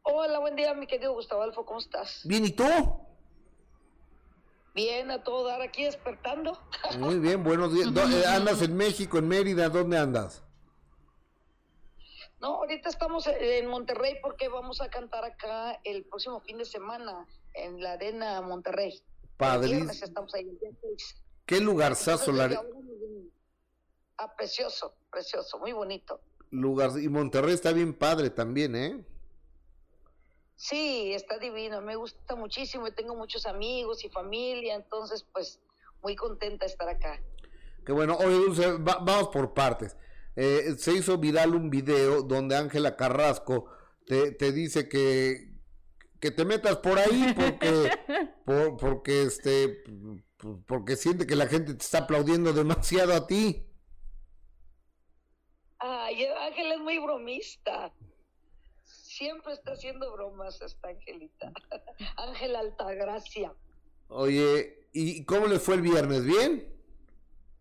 Hola, buen día, mi querido Gustavo Adolfo, ¿cómo estás? Bien, ¿y tú? Bien, a todo dar aquí despertando. Muy bien, buenos días. Eh, ¿Andas en México, en Mérida? ¿Dónde andas? No, ahorita estamos en Monterrey porque vamos a cantar acá el próximo fin de semana en la Arena Monterrey. Padre. Estamos ahí ¿Qué lugar, Sasso? Ah, precioso, precioso, muy bonito. Lugar, y Monterrey está bien padre también, ¿eh? Sí, está divino, me gusta muchísimo, y tengo muchos amigos y familia, entonces pues muy contenta de estar acá. Qué bueno, oye Dulce, vamos por partes. Eh, se hizo viral un video donde Ángela Carrasco te, te dice que, que te metas por ahí porque, por, porque este, porque siente que la gente te está aplaudiendo demasiado a ti. Ay, Ángel es muy bromista. Siempre está haciendo bromas esta Angelita. Ángel Altagracia. Oye, ¿y cómo le fue el viernes? ¿Bien?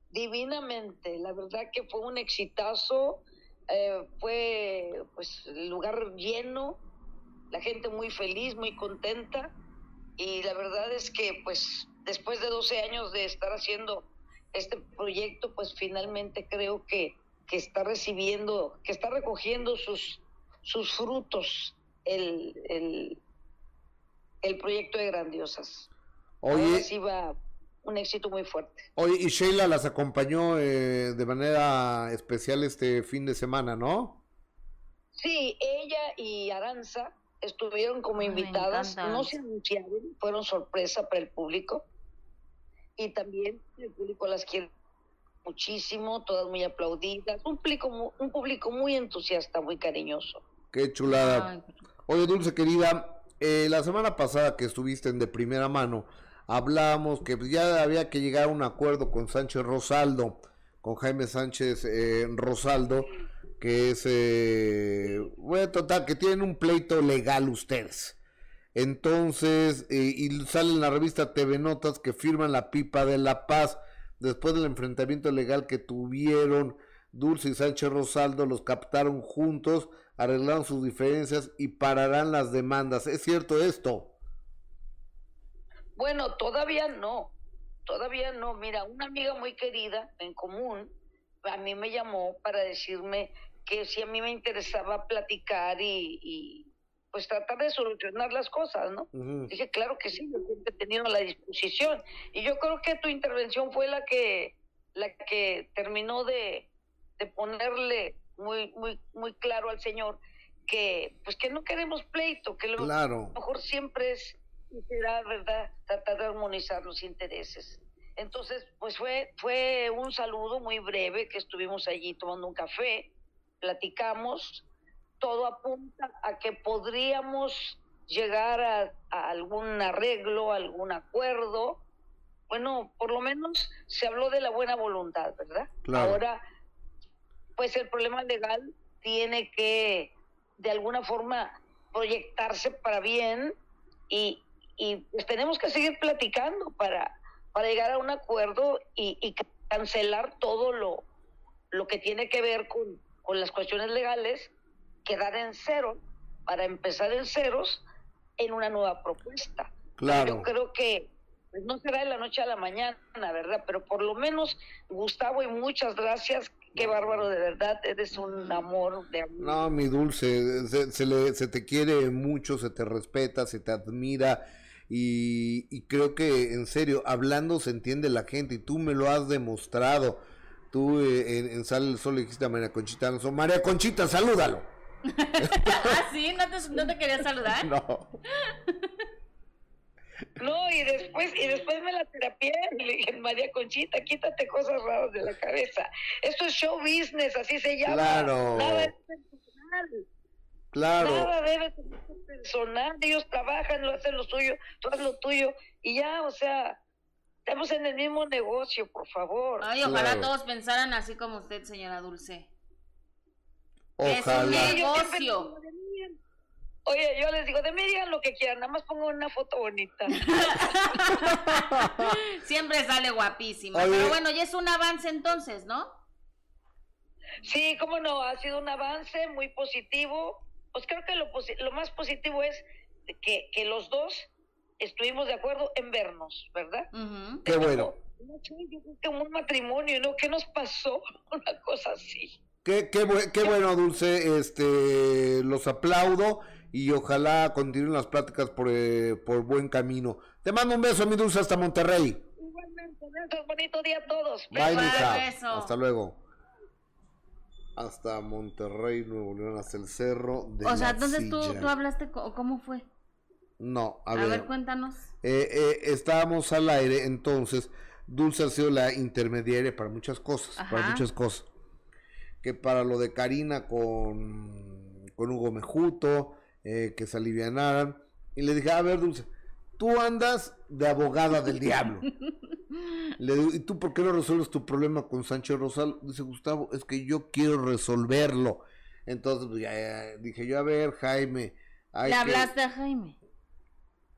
Divinamente. La verdad que fue un exitazo. Eh, fue pues el lugar lleno, la gente muy feliz, muy contenta. Y la verdad es que pues después de 12 años de estar haciendo este proyecto, pues finalmente creo que que está recibiendo, que está recogiendo sus, sus frutos el, el, proyecto de Grandiosas. Oye, sí va un éxito muy fuerte. Oye, y Sheila las acompañó eh, de manera especial este fin de semana, ¿no? Sí, ella y Aranza estuvieron como invitadas, no se anunciaron, fueron sorpresa para el público y también el público las quiere muchísimo, todas muy aplaudidas, un público, un público muy entusiasta, muy cariñoso. Qué chulada. Oye, Dulce querida, eh, la semana pasada que estuviste en de primera mano, hablamos que ya había que llegar a un acuerdo con Sánchez Rosaldo, con Jaime Sánchez eh, Rosaldo, que es, eh, bueno, total, que tienen un pleito legal ustedes. Entonces, y sale en la revista TV Notas que firman la pipa de la paz después del enfrentamiento legal que tuvieron, Dulce y Sánchez Rosaldo los captaron juntos, arreglaron sus diferencias y pararán las demandas. ¿Es cierto esto? Bueno, todavía no, todavía no. Mira, una amiga muy querida en común a mí me llamó para decirme que si a mí me interesaba platicar y, pues tratar de solucionar las cosas, ¿no? Dije, claro que sí, yo siempre he tenido la disposición. Y yo creo que tu intervención fue la que, la que terminó de, ponerle muy, muy, muy claro al Señor que, pues que no queremos pleito, que lo mejor siempre es será, ¿verdad?, tratar de armonizar los intereses. Entonces, pues fue, fue un saludo muy breve que estuvimos allí tomando un café, platicamos, todo apunta a que podríamos llegar a, algún arreglo, algún acuerdo. Bueno, por lo menos se habló de la buena voluntad, ¿verdad? Ahora, pues el problema legal tiene que, de alguna forma, proyectarse para bien y, y pues tenemos que seguir platicando para, para llegar a un acuerdo y, y cancelar todo lo, lo que tiene que ver con, con las cuestiones legales, quedar en cero, para empezar en ceros en una nueva propuesta. Claro. Yo creo que pues, no será de la noche a la mañana, ¿verdad? Pero por lo menos, Gustavo, y muchas gracias. Qué bárbaro, de verdad, eres un amor de amor. No, mi dulce, se, le, se te quiere mucho, se te respeta, se te admira. Y, creo que, en serio, hablando se entiende la gente y tú me lo has demostrado. Tú eh, en, en Sal Sol le dijiste a María Conchita, María Conchita, salúdalo. ¿Ah, sí? ¿No te, ¿No te quería saludar? No. No, y después, y después me la terapié y le dije, María Conchita, quítate cosas raras de la cabeza. Esto es show business, así se llama. Claro. Nada es personal. Claro. Nada debe ser personal. Ellos trabajan, lo hacen lo suyo, tú haces lo tuyo. Y ya, o sea, estamos en el mismo negocio, por favor. Ay, ojalá todos pensaran así como usted, señora Dulce. Ojalá. Es un negocio. Oye, yo les digo, de mí digan lo que quieran, nada más pongo una foto bonita. Siempre sale guapísima. Pero bueno, ya es un avance entonces, ¿no? Sí, cómo no, ha sido un avance muy positivo. Pues creo que lo, lo más positivo es que, que los dos estuvimos de acuerdo en vernos, ¿verdad? Qué bueno. Como un matrimonio, ¿no? ¿Qué nos pasó? Una cosa así. Qué, qué, qué bueno, Dulce. Este, los aplaudo y ojalá continúen las pláticas por, eh, por buen camino. Te mando un beso, mi Dulce, hasta Monterrey. Igualmente, besos, bonito día a todos. Bye, mija. Hasta luego. Hasta Monterrey, Nuevo León, hasta el cerro de O sea, entonces tú, tú hablaste, ¿cómo fue? No, a, a ver. ver. cuéntanos. Eh, eh, estábamos al aire, entonces Dulce ha sido la intermediaria para muchas cosas, para muchas cosas que para lo de Karina con, con Hugo Mejuto, eh, que se alivianaran. Y le dije, a ver, Dulce, tú andas de abogada del diablo. Le digo, ¿y tú por qué no resuelves tu problema con Sánchez Rosal? Dice Gustavo, es que yo quiero resolverlo. Entonces, pues, ya, dije yo, a ver, Jaime. ¿Le hablaste a Jaime?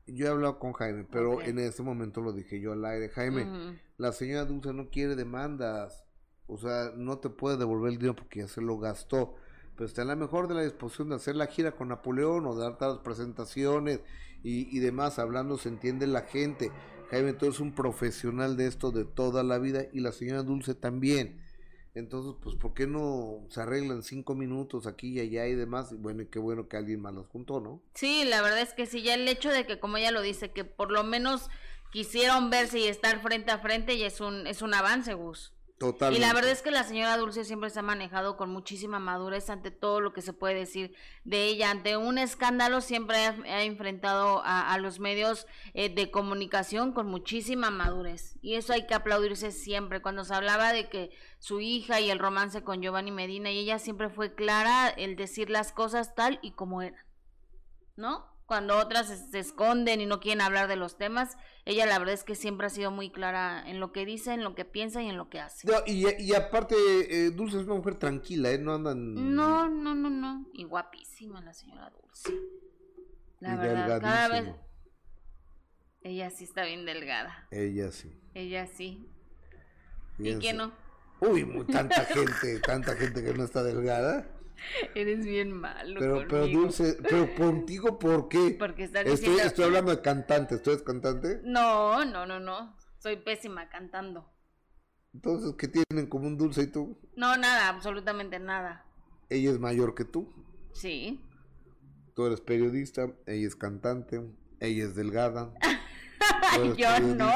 Yo he hablado con Jaime, pero en ese momento lo dije yo al aire. Jaime, la señora Dulce no quiere demandas. O sea, no te puede devolver el dinero porque ya se lo gastó. Pero está en la mejor de la disposición de hacer la gira con Napoleón o dar las presentaciones y, demás. Hablando se entiende la gente. Jaime tú es un profesional de esto de toda la vida y la señora Dulce también. Entonces, pues, ¿por qué no se arreglan cinco minutos aquí y allá y demás? Y bueno, y qué bueno que alguien más los juntó, ¿no? Sí, la verdad es que sí, ya el hecho de que, como ella lo dice, que por lo menos quisieron verse y estar frente a frente, y es un, es un avance, Gus. Y la verdad es que la señora Dulce siempre se ha manejado con muchísima madurez ante todo lo que se puede decir de ella. Ante un escándalo siempre ha, enfrentado a, los medios eh, de comunicación con muchísima madurez. Y eso hay que aplaudirse siempre. Cuando se hablaba de que su hija y el romance con Giovanni Medina, y ella siempre fue clara el decir las cosas tal y como eran. ¿No? Cuando otras se esconden y no quieren hablar de los temas, ella la verdad es que siempre ha sido muy clara en lo que dice, en lo que piensa y en lo que hace. y, aparte, eh, Dulce es una mujer tranquila, ¿eh? No andan... No, no, no, no. Y guapísima la señora Dulce. La verdad, cada vez... Ella sí está bien delgada. Ella sí. Ella sí. ¿Y qué no? Uy, muy, tanta gente, tanta gente que no está delgada. Eres bien malo. Pero, pero Dulce, pero contigo, ¿por qué? Porque estoy, estoy hablando de cantante. ¿Tú eres cantante? No, no, no, no. Soy pésima cantando. Entonces, ¿qué tienen en común Dulce y tú? No, nada, absolutamente nada. Ella es mayor que tú. Sí. Tú eres periodista, ella es cantante, ella es delgada. Yo no.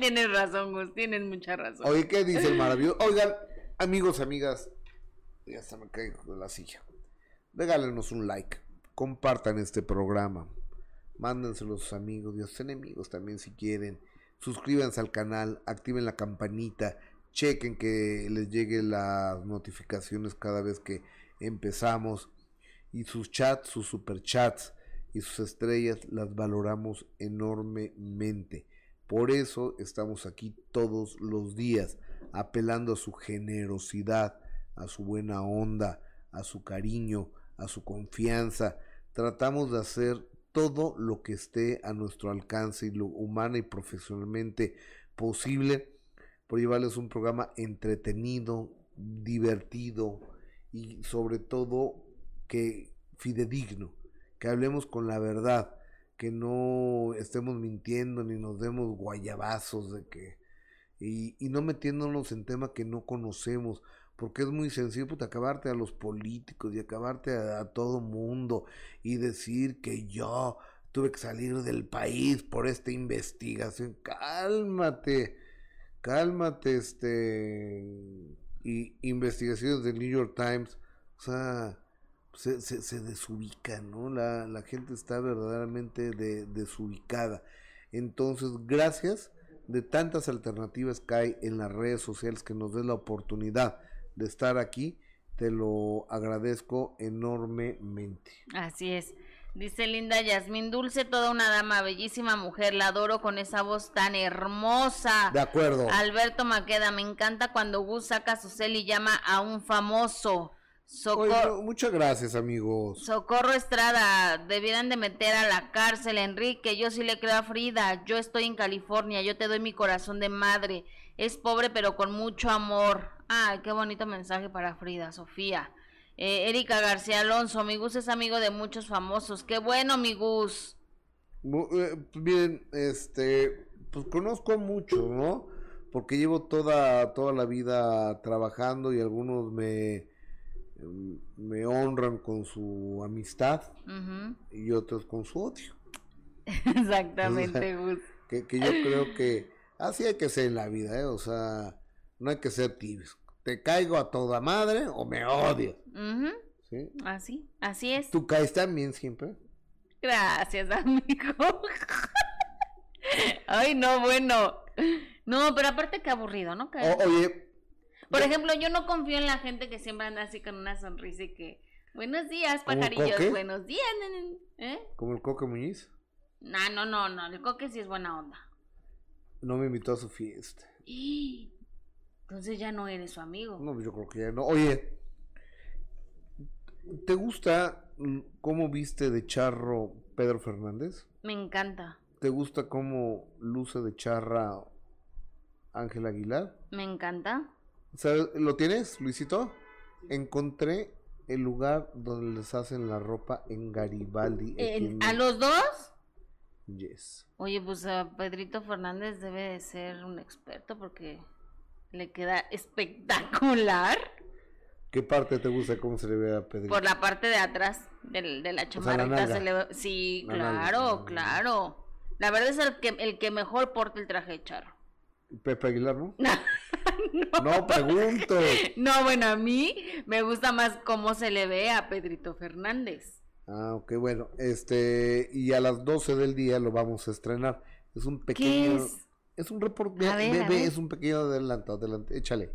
tienes razón, Gus, tienes mucha razón. Oye, ¿qué dice el maravilloso? Oigan, amigos, amigas, ya se me caigo de la silla. Regálenos un like, compartan este programa. mándenselo a sus amigos y a sus enemigos también si quieren. Suscríbanse al canal, activen la campanita, chequen que les lleguen las notificaciones cada vez que empezamos. Y sus chats, sus superchats y sus estrellas las valoramos enormemente. Por eso estamos aquí todos los días, apelando a su generosidad, a su buena onda, a su cariño, a su confianza. Tratamos de hacer todo lo que esté a nuestro alcance y lo humana y profesionalmente posible por llevarles un programa entretenido, divertido y sobre todo que fidedigno, que hablemos con la verdad, que no estemos mintiendo ni nos demos guayabazos de que y, y no metiéndonos en temas que no conocemos, porque es muy sencillo pues, acabarte a los políticos y acabarte a, todo mundo y decir que yo tuve que salir del país por esta investigación. Cálmate, cálmate, este y investigaciones del New York Times, o sea, se, se, se ¿no? La, la, gente está verdaderamente de, desubicada. Entonces, gracias de tantas alternativas que hay en las redes sociales que nos den la oportunidad de estar aquí, te lo agradezco enormemente. Así es. Dice Linda Yasmín Dulce, toda una dama, bellísima mujer, la adoro con esa voz tan hermosa. De acuerdo. Alberto Maqueda, me encanta cuando Gus saca su cel y llama a un famoso. Socorro, Oye, muchas gracias, amigos. Socorro Estrada, debieran de meter a la cárcel, Enrique. Yo sí le creo a Frida. Yo estoy en California, yo te doy mi corazón de madre. Es pobre, pero con mucho amor. Ay, qué bonito mensaje para Frida, Sofía. Eh, Erika García Alonso, mi Gus es amigo de muchos famosos. Qué bueno, mi Gus. Bien, este, pues conozco mucho, ¿no? Porque llevo toda, toda la vida trabajando y algunos me, me honran con su amistad uh -huh. y otros con su odio. Exactamente, Gus. Que, que, yo creo que así hay que ser en la vida, ¿eh? O sea, no hay que ser tibios te caigo a toda madre o me. Uh -huh. ¿Sí? Así, así es. ¿Tú caes también siempre? Gracias, amigo. Ay, no, bueno. No, pero aparte que aburrido, ¿no? O, oye. Por yo... ejemplo, yo no confío en la gente que siempre anda así con una sonrisa y que. Buenos días, pajarillos. Buenos días, ¿eh? ¿Como el Coque Muñiz? No, no, no, no. El Coque sí es buena onda. No me invitó a su fiesta. Entonces ya no eres su amigo. No, yo creo que ya no. Oye, ¿te gusta cómo viste de charro Pedro Fernández? Me encanta. ¿Te gusta cómo luce de charra Ángel Aguilar? Me encanta. ¿Sabes? ¿Lo tienes, Luisito? Encontré el lugar donde les hacen la ropa en Garibaldi. ¿En, ¿A los dos? Yes. Oye, pues uh, Pedrito Fernández debe de ser un experto porque le queda espectacular. ¿Qué parte te gusta cómo se le ve a Pedrito? Por la parte de atrás de, de la chamarrita o sea, la se le ve... Sí, la claro, nalga. claro. La verdad es el que el que mejor porta el traje de charro. Pepe Aguilar, ¿no? no. no pregunto. No, bueno, a mí me gusta más cómo se le ve a Pedrito Fernández. Ah, ok, bueno, este, y a las 12 del día lo vamos a estrenar. Es un pequeño... ¿Qué es? Es un reporte, es un pequeño adelanto, adelante, échale.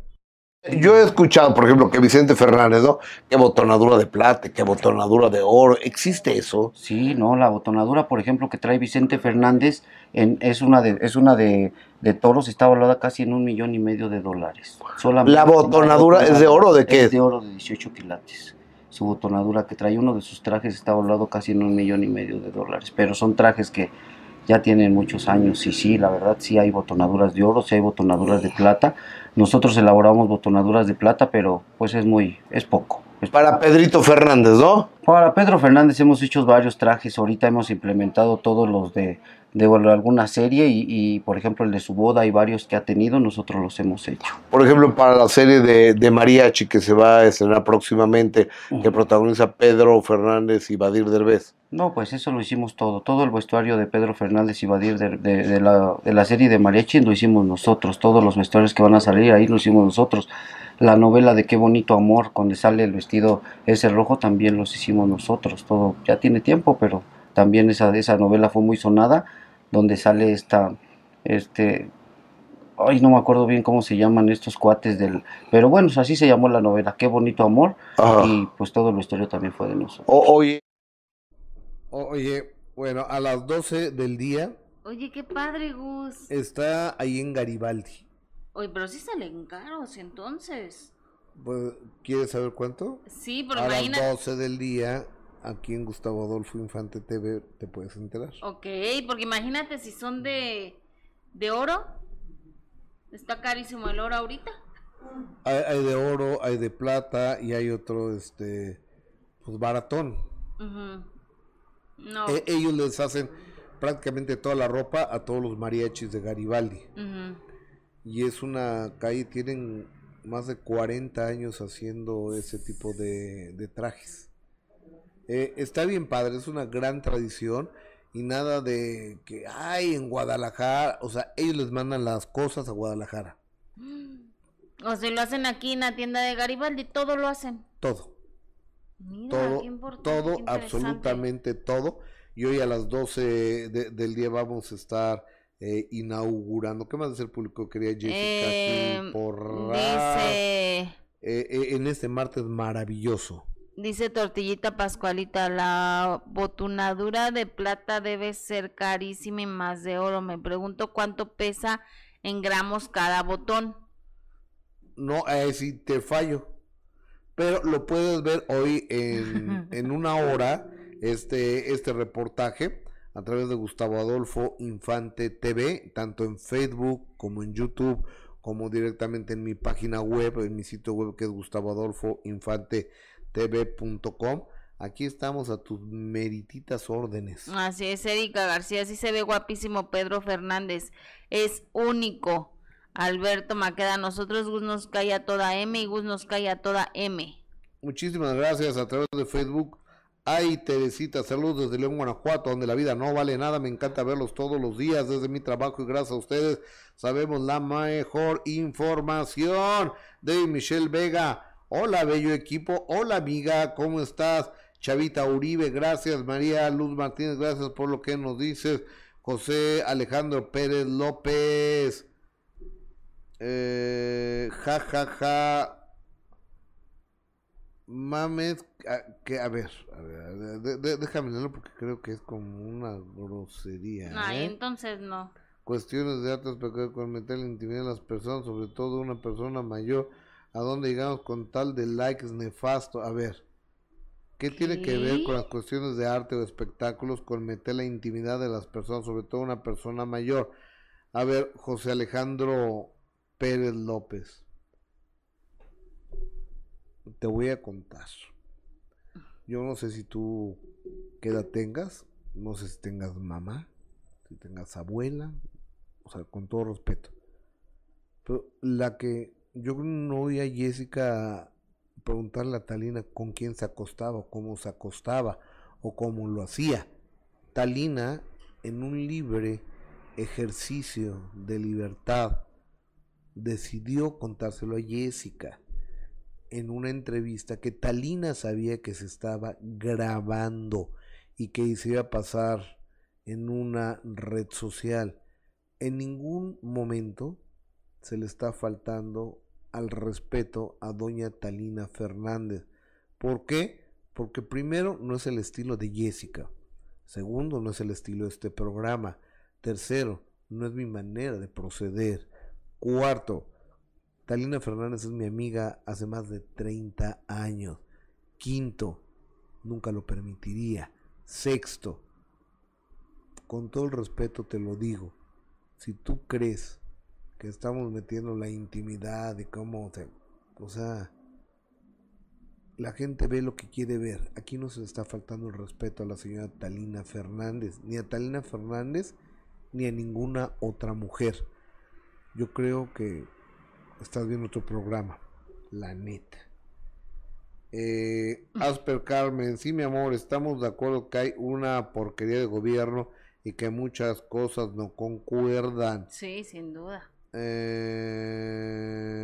Yo he escuchado, por ejemplo, que Vicente Fernández, ¿no? Que botonadura de plata, que botonadura de oro. ¿Existe eso? Sí, no, la botonadura, por ejemplo, que trae Vicente Fernández en, es una de, es una de, de toros, está valorada casi en un millón y medio de dólares. Solamente ¿La botonadura es de oro o de qué? Es de oro de 18 quilates. Su botonadura que trae uno de sus trajes está valorado casi en un millón y medio de dólares. Pero son trajes que ya tienen muchos años y sí, la verdad sí hay botonaduras de oro, sí hay botonaduras de plata. Nosotros elaboramos botonaduras de plata, pero pues es muy, es poco. Es Para Pedrito Fernández, ¿no? Para Pedro Fernández hemos hecho varios trajes, ahorita hemos implementado todos los de, de alguna serie y, y, por ejemplo el de su boda y varios que ha tenido, nosotros los hemos hecho. Por ejemplo, para la serie de, de Mariachi que se va a estrenar próximamente, uh -huh. que protagoniza Pedro Fernández y Badir Derbez. No, pues eso lo hicimos todo. Todo el vestuario de Pedro Fernández y Badir de, de, de, la, de la serie de Mariachi lo hicimos nosotros. Todos los vestuarios que van a salir ahí lo hicimos nosotros. La novela de Qué bonito amor, donde sale el vestido ese rojo, también los hicimos nosotros. Todo ya tiene tiempo, pero también esa, esa novela fue muy sonada, donde sale esta, este, ay, no me acuerdo bien cómo se llaman estos cuates del, pero bueno, así se llamó la novela, Qué bonito amor, y pues todo lo historia también fue de nosotros. oye, oye, bueno, a las 12 del día. Oye, qué padre, Gus. Está ahí en Garibaldi. Oye, pero sí salen caros entonces. Pues, ¿Quieres saber cuánto? Sí, pero a las 12 del día aquí en Gustavo Adolfo Infante TV te puedes enterar. Ok, porque imagínate si son de, de oro. Está carísimo el oro ahorita. Hay, de oro, hay de plata y hay otro, este, pues baratón. no. E, ellos les hacen prácticamente toda la ropa a todos los mariachis de Garibaldi. Y es una calle, tienen más de 40 años haciendo ese tipo de, de trajes. Eh, está bien padre, es una gran tradición y nada de que hay en Guadalajara, o sea, ellos les mandan las cosas a Guadalajara. O si lo hacen aquí en la tienda de Garibaldi, todo lo hacen. Todo. todo, todo, absolutamente todo. Y hoy a las 12 del día vamos a estar eh, inaugurando. ¿Qué más de ser público quería Jessica? Eh, por dice... en este martes maravilloso. Dice Tortillita Pascualita, la botunadura de plata debe ser carísima y más de oro. Me pregunto cuánto pesa en gramos cada botón. No, eh, si te fallo. Pero lo puedes ver hoy en, en una hora, este, este reportaje, a través de Gustavo Adolfo Infante TV, tanto en Facebook como en YouTube, como directamente en mi página web, en mi sitio web que es Gustavo Adolfo Infante tv.com. Aquí estamos a tus merititas órdenes. Así es, Erika García, así se ve guapísimo Pedro Fernández. Es único. Alberto Maqueda, nosotros Gus nos cae a toda M y Gus nos cae a toda M. Muchísimas gracias a través de Facebook. Ay, Teresita, saludos desde León, Guanajuato, donde la vida no vale nada. Me encanta verlos todos los días desde mi trabajo y gracias a ustedes sabemos la mejor información. de Michelle Vega. Hola, bello equipo. Hola, amiga. ¿Cómo estás? Chavita Uribe, gracias. María Luz Martínez, gracias por lo que nos dices. José Alejandro Pérez López. Eh, ja, ja, ja. Mames, que, a ver, a ver, déjame leerlo porque creo que es como una grosería. Ay, ¿eh? entonces no. Cuestiones de altas pecados con meter la intimidad de las personas, sobre todo una persona mayor a dónde llegamos con tal de likes nefasto. A ver, ¿qué, tiene que ver con las cuestiones de arte o espectáculos con meter la intimidad de las personas, sobre todo una persona mayor? A ver, José Alejandro Pérez López, te voy a contar. Yo no sé si tú qué edad tengas, no sé si tengas mamá, si tengas abuela, o sea, con todo respeto. Pero la que yo no oí a Jessica preguntarle a Talina con quién se acostaba, o cómo se acostaba, o cómo lo hacía. Talina, en un libre ejercicio de libertad, decidió contárselo a Jessica en una entrevista que Talina sabía que se estaba grabando y que se iba a pasar en una red social. En ningún momento se le está faltando al respeto a doña Talina Fernández. ¿Por qué? Porque primero no es el estilo de Jessica. Segundo, no es el estilo de este programa. Tercero, no es mi manera de proceder. Cuarto, Talina Fernández es mi amiga hace más de 30 años. Quinto, nunca lo permitiría. Sexto, con todo el respeto te lo digo, si tú crees que estamos metiendo la intimidad y cómo, o sea, la gente ve lo que quiere ver. Aquí no se le está faltando el respeto a la señora Talina Fernández, ni a Talina Fernández, ni a ninguna otra mujer. Yo creo que estás viendo otro programa, la neta. Eh, Asper Carmen, sí mi amor, estamos de acuerdo que hay una porquería de gobierno y que muchas cosas no concuerdan. Sí, sin duda. Eh,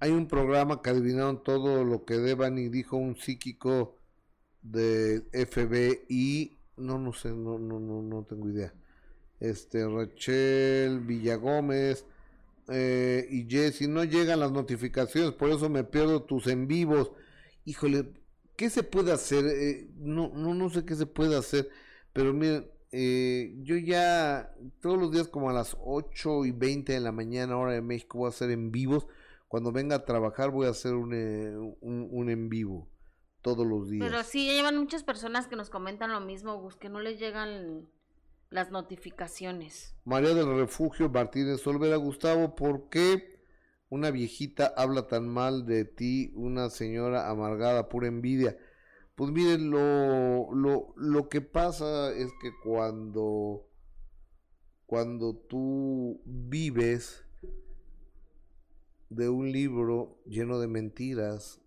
hay un programa que adivinaron todo lo que deban y dijo un psíquico de FBI, no, no sé, no, no, no, no tengo idea. Este, Rachel Villagómez eh, y Jesse, no llegan las notificaciones, por eso me pierdo tus en vivos. Híjole, ¿qué se puede hacer? Eh, no, no, no sé qué se puede hacer, pero miren, eh, yo ya todos los días como a las 8 y 20 de la mañana, hora de México, voy a hacer en vivos. Cuando venga a trabajar voy a hacer un, un, un en vivo todos los días. Pero sí, ya llevan muchas personas que nos comentan lo mismo, Gus, que no les llegan las notificaciones. María del Refugio Martínez Olvera, Gustavo, ¿por qué una viejita habla tan mal de ti, una señora amargada, pura envidia? Pues miren, lo, lo, lo que pasa es que cuando, cuando tú vives de un libro lleno de mentiras,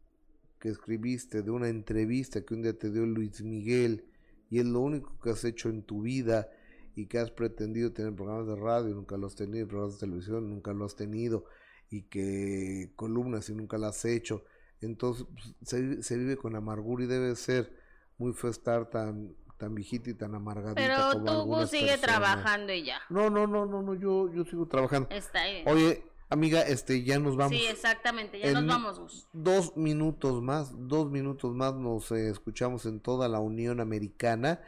que escribiste, de una entrevista que un día te dio Luis Miguel y es lo único que has hecho en tu vida y que has pretendido tener programas de radio, nunca lo has tenido, programas de televisión, nunca lo has tenido y que columnas y nunca las has hecho. Entonces pues, se, se, vive con amargura y debe ser muy feo estar tan tan viejita y tan amargadita Pero tú sigue trabajando y ya. No, no, no, no, no, yo yo sigo trabajando. Está bien. Oye, Amiga, este, ya nos vamos. Sí, exactamente, ya nos vamos. Dos minutos más, dos minutos más nos eh, escuchamos en toda la Unión Americana,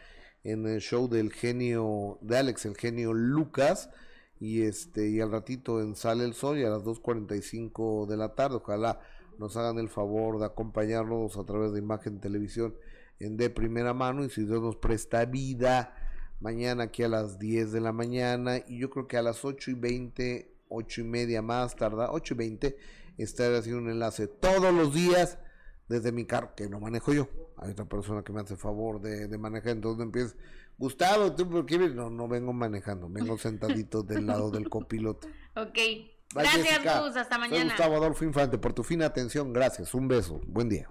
en el show del genio, de Alex, el genio Lucas, y este, y al ratito en Sale el Sol y a las 2.45 de la tarde, ojalá nos hagan el favor de acompañarnos a través de Imagen Televisión en de primera mano, y si Dios nos presta vida, mañana aquí a las 10 de la mañana, y yo creo que a las 8 y 20 ocho y media más tarda, ocho y veinte, estaré haciendo un enlace todos los días desde mi carro, que no manejo yo. Hay otra persona que me hace favor de, manejar, entonces empieza, Gustavo, ¿tú por qué No, no vengo manejando, vengo sentadito del lado del copiloto. Ok. Gracias, Gus, hasta mañana. Soy Gustavo Adolfo Infante, por tu fina atención, gracias, un beso, buen día.